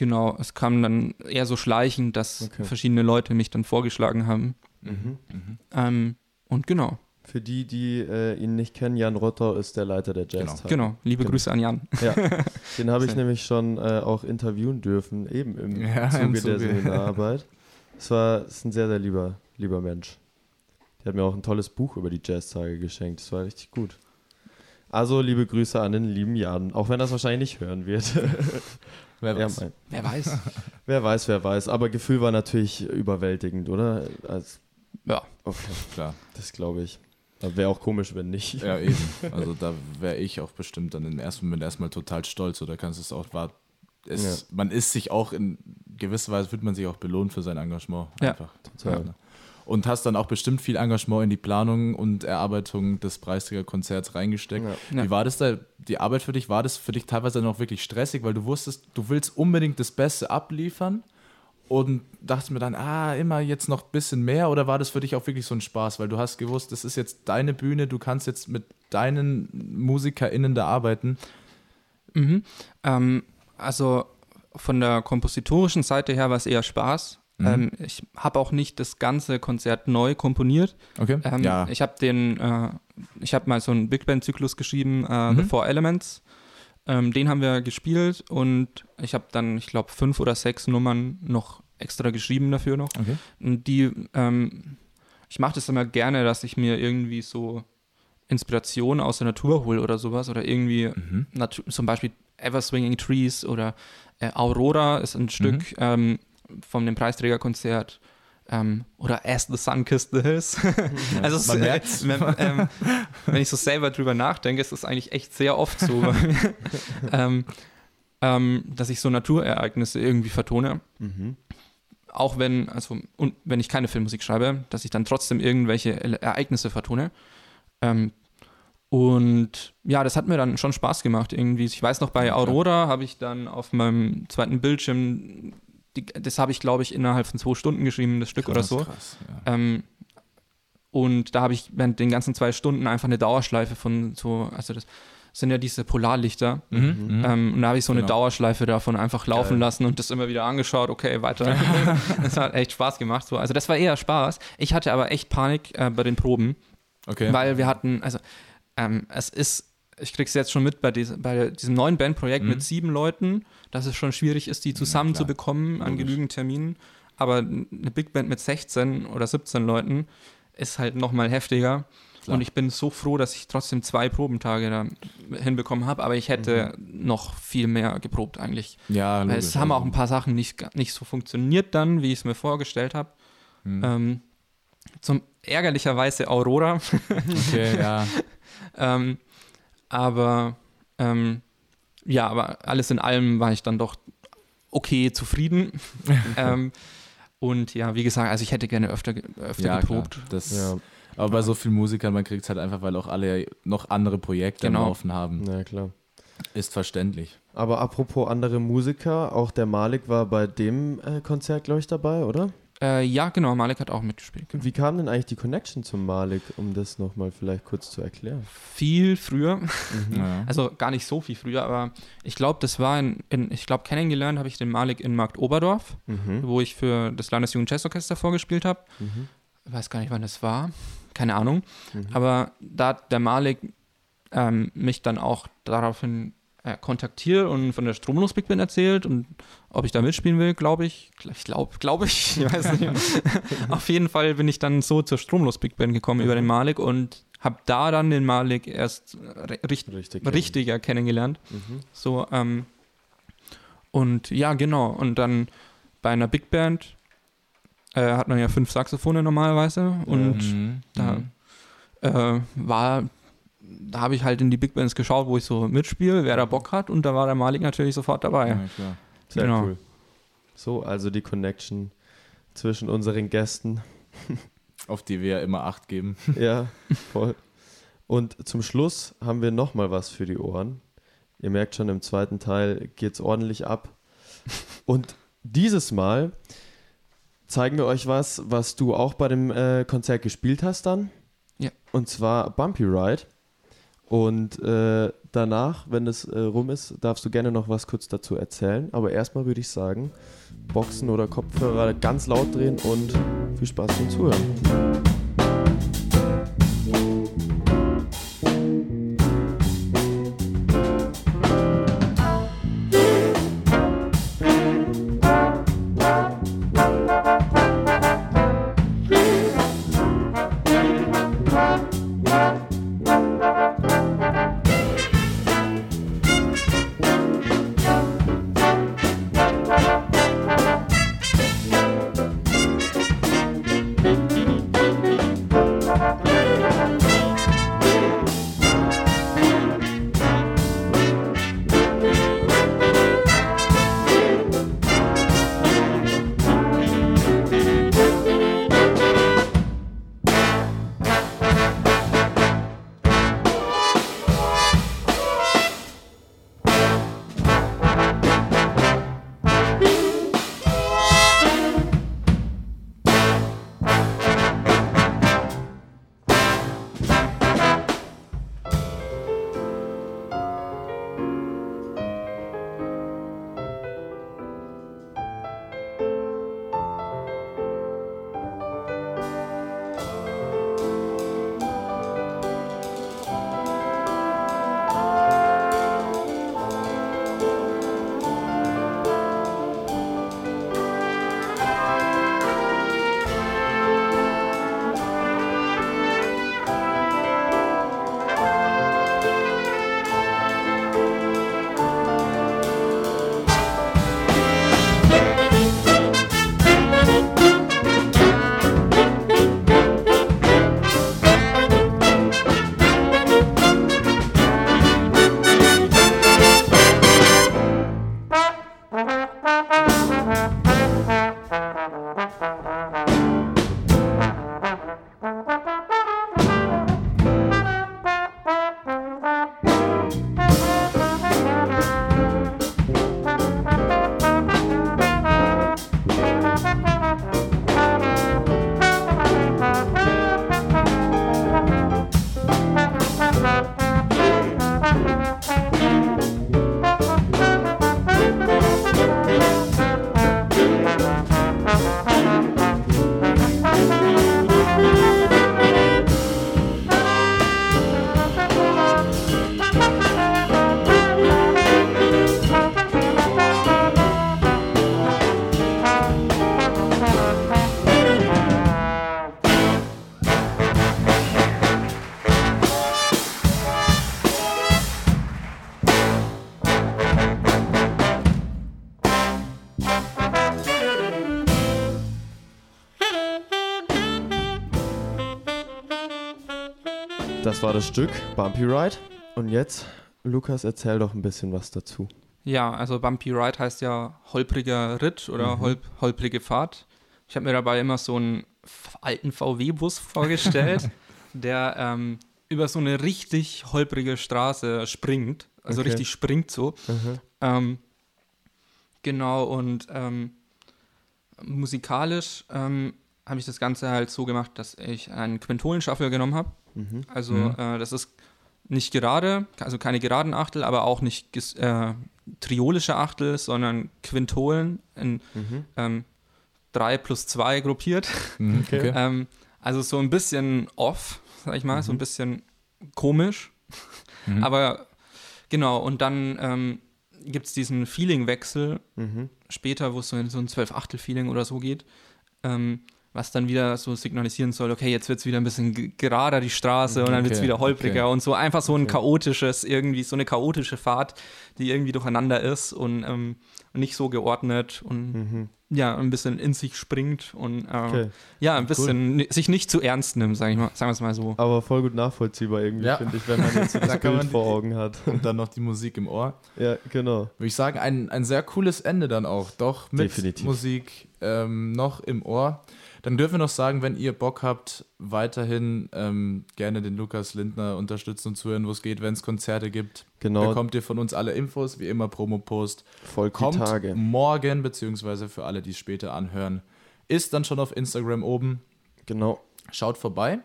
genau, es kam dann eher so schleichend, dass Okay. verschiedene Leute mich dann vorgeschlagen haben. Mhm. Ähm, und genau, Für die, die äh, ihn nicht kennen, Jan Rotter ist der Leiter der Jazz. genau, liebe Genau. Grüße an Jan. Ja, den habe ich nämlich schon äh, auch interviewen dürfen, eben im Ja, Zuge im der Zuge. Seminararbeit. Es war ist ein sehr, sehr lieber, lieber Mensch. Der hat mir auch ein tolles Buch über die Jazztage geschenkt. Das war richtig gut. Also, liebe Grüße an den lieben Jan, auch wenn er es wahrscheinlich nicht hören wird. Wer Ja, weiß. mein, Wer weiß. wer weiß, wer weiß. Aber Gefühl war natürlich überwältigend, oder? Also, ja. okay, Klar. das glaube ich. Wäre auch komisch, wenn nicht. Ja, eben. Also da wäre ich auch bestimmt dann im ersten Moment erstmal total stolz oder kannst es auch war es, man ist sich auch in gewisser Weise wird man sich auch belohnt für sein Engagement Ja, einfach. total. Ja. Und hast dann auch bestimmt viel Engagement in die Planung und Erarbeitung des Preisträgerkonzerts reingesteckt. Ja. Ja. Wie war das da, die Arbeit für dich? War das für dich teilweise noch wirklich stressig, weil du wusstest, du willst unbedingt das Beste abliefern und dachtest mir dann, ah, immer jetzt noch ein bisschen mehr oder war das für dich auch wirklich so ein Spaß, weil du hast gewusst, das ist jetzt deine Bühne, du kannst jetzt mit deinen MusikerInnen da arbeiten. Mhm. Ähm, also von der kompositorischen Seite her war es eher Spaß. Mhm. Ähm, ich habe auch nicht das ganze Konzert neu komponiert. Okay. Ähm, ja. Ich habe den, äh, ich habe mal so einen Big Band Zyklus geschrieben, äh, The Mhm. Four Elements. Ähm, den haben wir gespielt und ich habe dann, ich glaube, fünf oder sechs Nummern noch extra geschrieben dafür noch. okay. Und die, ähm, ich mache das immer gerne, dass ich mir irgendwie so Inspiration aus der Natur hole oder sowas oder irgendwie Mhm. zum Beispiel Ever Swinging Trees oder äh, Aurora ist ein Stück ähm, von dem Preisträgerkonzert ähm, oder As the Sun Kissed the Hills. also es, man äh, wenn, ähm, wenn ich so selber drüber nachdenke, ist das eigentlich echt sehr oft so, ähm, ähm, dass ich so Naturereignisse irgendwie vertone Mhm. auch wenn, also und wenn ich keine Filmmusik schreibe, dass ich dann trotzdem irgendwelche Ereignisse vertone. Ähm, und ja, das hat mir dann schon Spaß gemacht irgendwie. Ich weiß noch, bei Ja. Aurora habe ich dann auf meinem zweiten Bildschirm, die, das habe ich, glaube ich, innerhalb von zwei Stunden geschrieben, das Stück oder Krass, so. Krass, ja. Ähm, und da habe ich während den ganzen zwei Stunden einfach eine Dauerschleife von so, also das sind ja diese Polarlichter. Mhm. Mhm. Ähm, und da habe ich so eine Genau. Dauerschleife davon einfach laufen Geil. lassen und das immer wieder angeschaut, okay, weiter. das hat echt Spaß gemacht. So. Also das war eher Spaß. Ich hatte aber echt Panik äh, bei den Proben, okay. weil wir hatten, also ähm, es ist, ich krieg's jetzt schon mit bei, diesem bei diesem neuen Bandprojekt Mhm. mit sieben Leuten, dass es schon schwierig ist, die zusammenzubekommen an Logisch. genügend Terminen. Aber eine Big Band mit 16 oder 17 Leuten ist halt nochmal heftiger. Klar. Und ich bin so froh, dass ich trotzdem zwei Probentage da hinbekommen habe, aber ich hätte noch viel mehr geprobt eigentlich. ja, Weil logisch. es haben auch ein paar Sachen nicht, nicht so funktioniert dann, wie ich es mir vorgestellt habe. Mhm. Ähm, zum ärgerlicherweise Aurora. Okay, ja. ähm, aber ähm, ja, aber alles in allem war ich dann doch okay zufrieden. ähm, und ja, wie gesagt, also ich hätte gerne öfter, öfter ja, geprobt. Klar. Das, Ja, Aber bei so vielen Musikern, man kriegt es halt einfach, weil auch alle noch andere Projekte Genau. am Laufen haben. na klar. Ist verständlich. Aber apropos andere Musiker, auch der Malik war bei dem äh, Konzert, glaube ich, dabei, oder? Äh, ja, genau, Malik hat auch mitgespielt. Wie kam denn eigentlich die Connection zum Malik, um das nochmal vielleicht kurz zu erklären? Viel früher, Mhm. Ja. also gar nicht so viel früher, aber ich glaube, das war in, in ich glaube, kennengelernt habe ich den Malik in Markt Oberdorf, Mhm. wo ich für das Landesjugend Jazzorchester vorgespielt habe. Mhm. Ich weiß gar nicht, wann das war, keine Ahnung. Mhm. Aber da hat der Malik ähm, mich dann auch daraufhin äh, kontaktiert und von der Stromlos Big Band erzählt und ob ich da mitspielen will, glaube ich. Ich glaube, glaube ich, ich weiß nicht. Auf jeden Fall bin ich dann so zur Stromlos Big Band gekommen über den Malik und habe da dann den Malik erst richt Richtig. richtiger kennengelernt. Mhm. So, ähm, und ja, genau. Und dann bei einer Big Band äh, hat man ja fünf Saxophone normalerweise und Mhm. da Mhm. äh, war, da habe ich halt in die Big Bands geschaut, wo ich so mitspiele, wer da Bock hat und da war der Malik natürlich sofort dabei. Ja, klar. Sehr Genau. cool. So, also die Connection zwischen unseren Gästen. Auf die wir immer Acht geben. ja, voll. Und zum Schluss haben wir nochmal was für die Ohren. Ihr merkt schon, im zweiten Teil geht es ordentlich ab. Und dieses Mal zeigen wir euch was, was du auch bei dem äh, Konzert gespielt hast dann. Ja. Und zwar Bumpy Ride. Und äh, danach, wenn es äh, rum ist, darfst du gerne noch was kurz dazu erzählen. Aber erstmal würde ich sagen, Boxen oder Kopfhörer ganz laut drehen und viel Spaß beim Zuhören. War das Stück Bumpy Ride. Und jetzt, Lukas, erzähl doch ein bisschen was dazu. Ja, also Bumpy Ride heißt ja holpriger Ritt oder Mhm. holp, holprige Fahrt. Ich habe mir dabei immer so einen alten VW-Bus vorgestellt, der ähm, über so eine richtig holprige Straße springt. Also Okay. richtig springt so. Ähm, genau, und ähm, musikalisch ähm, habe ich das Ganze halt so gemacht, dass ich einen Quintolen-Shuffle genommen habe. Also äh, das ist nicht gerade, also keine geraden Achtel, aber auch nicht äh, triolische Achtel, sondern Quintolen in ähm, 3 plus 2 gruppiert. Mhm, okay. Ähm, also so ein bisschen off, sag ich mal, so ein bisschen komisch. Aber genau, und dann ähm, gibt es diesen Feeling-Wechsel später, wo es so in so ein 12-Achtel-Feeling oder so geht, ähm, was dann wieder so signalisieren soll, okay, jetzt wird es wieder ein bisschen ge- gerader, die Straße, und dann wird es Okay, wieder holpriger okay. und so einfach so ein chaotisches, irgendwie so eine chaotische Fahrt, die irgendwie durcheinander ist und ähm, nicht so geordnet und ja, ein bisschen in sich springt und äh, Okay. ja, ein bisschen ni- sich nicht zu ernst nimmt, sag ich mal, sagen wir es mal so. Aber voll gut nachvollziehbar irgendwie, Ja. finde ich, wenn man jetzt so das Bild vor Augen hat. Und dann noch die Musik im Ohr. ja, genau. Würde ich sagen, ein, ein sehr cooles Ende dann auch. Doch mit Definitiv. Musik ähm, noch im Ohr. Dann dürfen wir noch sagen, wenn ihr Bock habt, weiterhin ähm, gerne den Lukas Lindner unterstützen und zuhören, wo es geht, wenn es Konzerte gibt. Genau. Bekommt ihr von uns alle Infos, wie immer Promo-Post. Die Kommt Tage. morgen, beziehungsweise für alle, die es später anhören, ist dann schon auf Instagram oben. Genau. Schaut vorbei.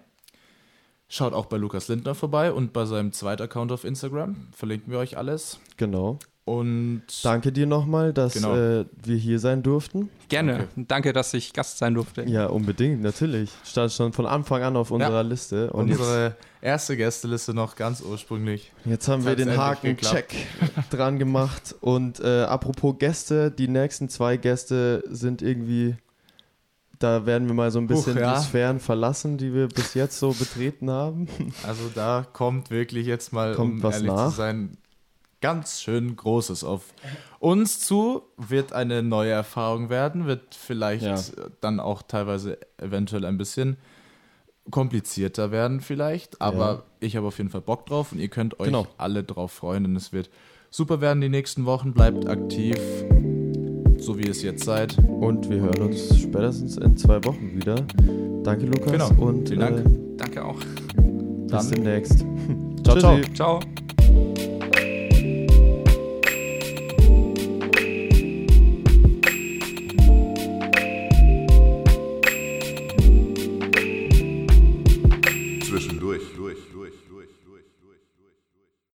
Schaut auch bei Lukas Lindner vorbei und bei seinem zweiten Account auf Instagram. Verlinken wir euch alles. Genau. Und Danke dir nochmal, dass Genau. äh, wir hier sein durften. Gerne. Danke, dass ich Gast sein durfte. Ja, unbedingt, natürlich. Stand schon von Anfang an auf unserer Liste. Und jetzt, unsere erste Gästeliste noch ganz ursprünglich. jetzt haben wir hat's den endlich Haken geklappt. Check dran gemacht. Und äh, apropos Gäste, die nächsten zwei Gäste sind irgendwie. Da werden wir mal so ein bisschen Huch, ja. die Sphären verlassen, die wir bis jetzt so betreten haben. Also da kommt wirklich jetzt mal, Kommt um was ehrlich nach. zu sein, ganz schön Großes auf uns zu. Wird eine neue Erfahrung werden, wird vielleicht Ja. dann auch teilweise eventuell ein bisschen komplizierter werden vielleicht. Aber Ja. ich habe auf jeden Fall Bock drauf und ihr könnt euch Genau. alle drauf freuen, denn es wird super werden die nächsten Wochen. Bleibt aktiv, so wie ihr es jetzt seid. Und wir hören uns spätestens in zwei Wochen wieder. Danke, Lukas. Genau. Und Vielen Dank. Äh, Danke auch. bis Dann- demnächst. Ciao, ciao. Ciao.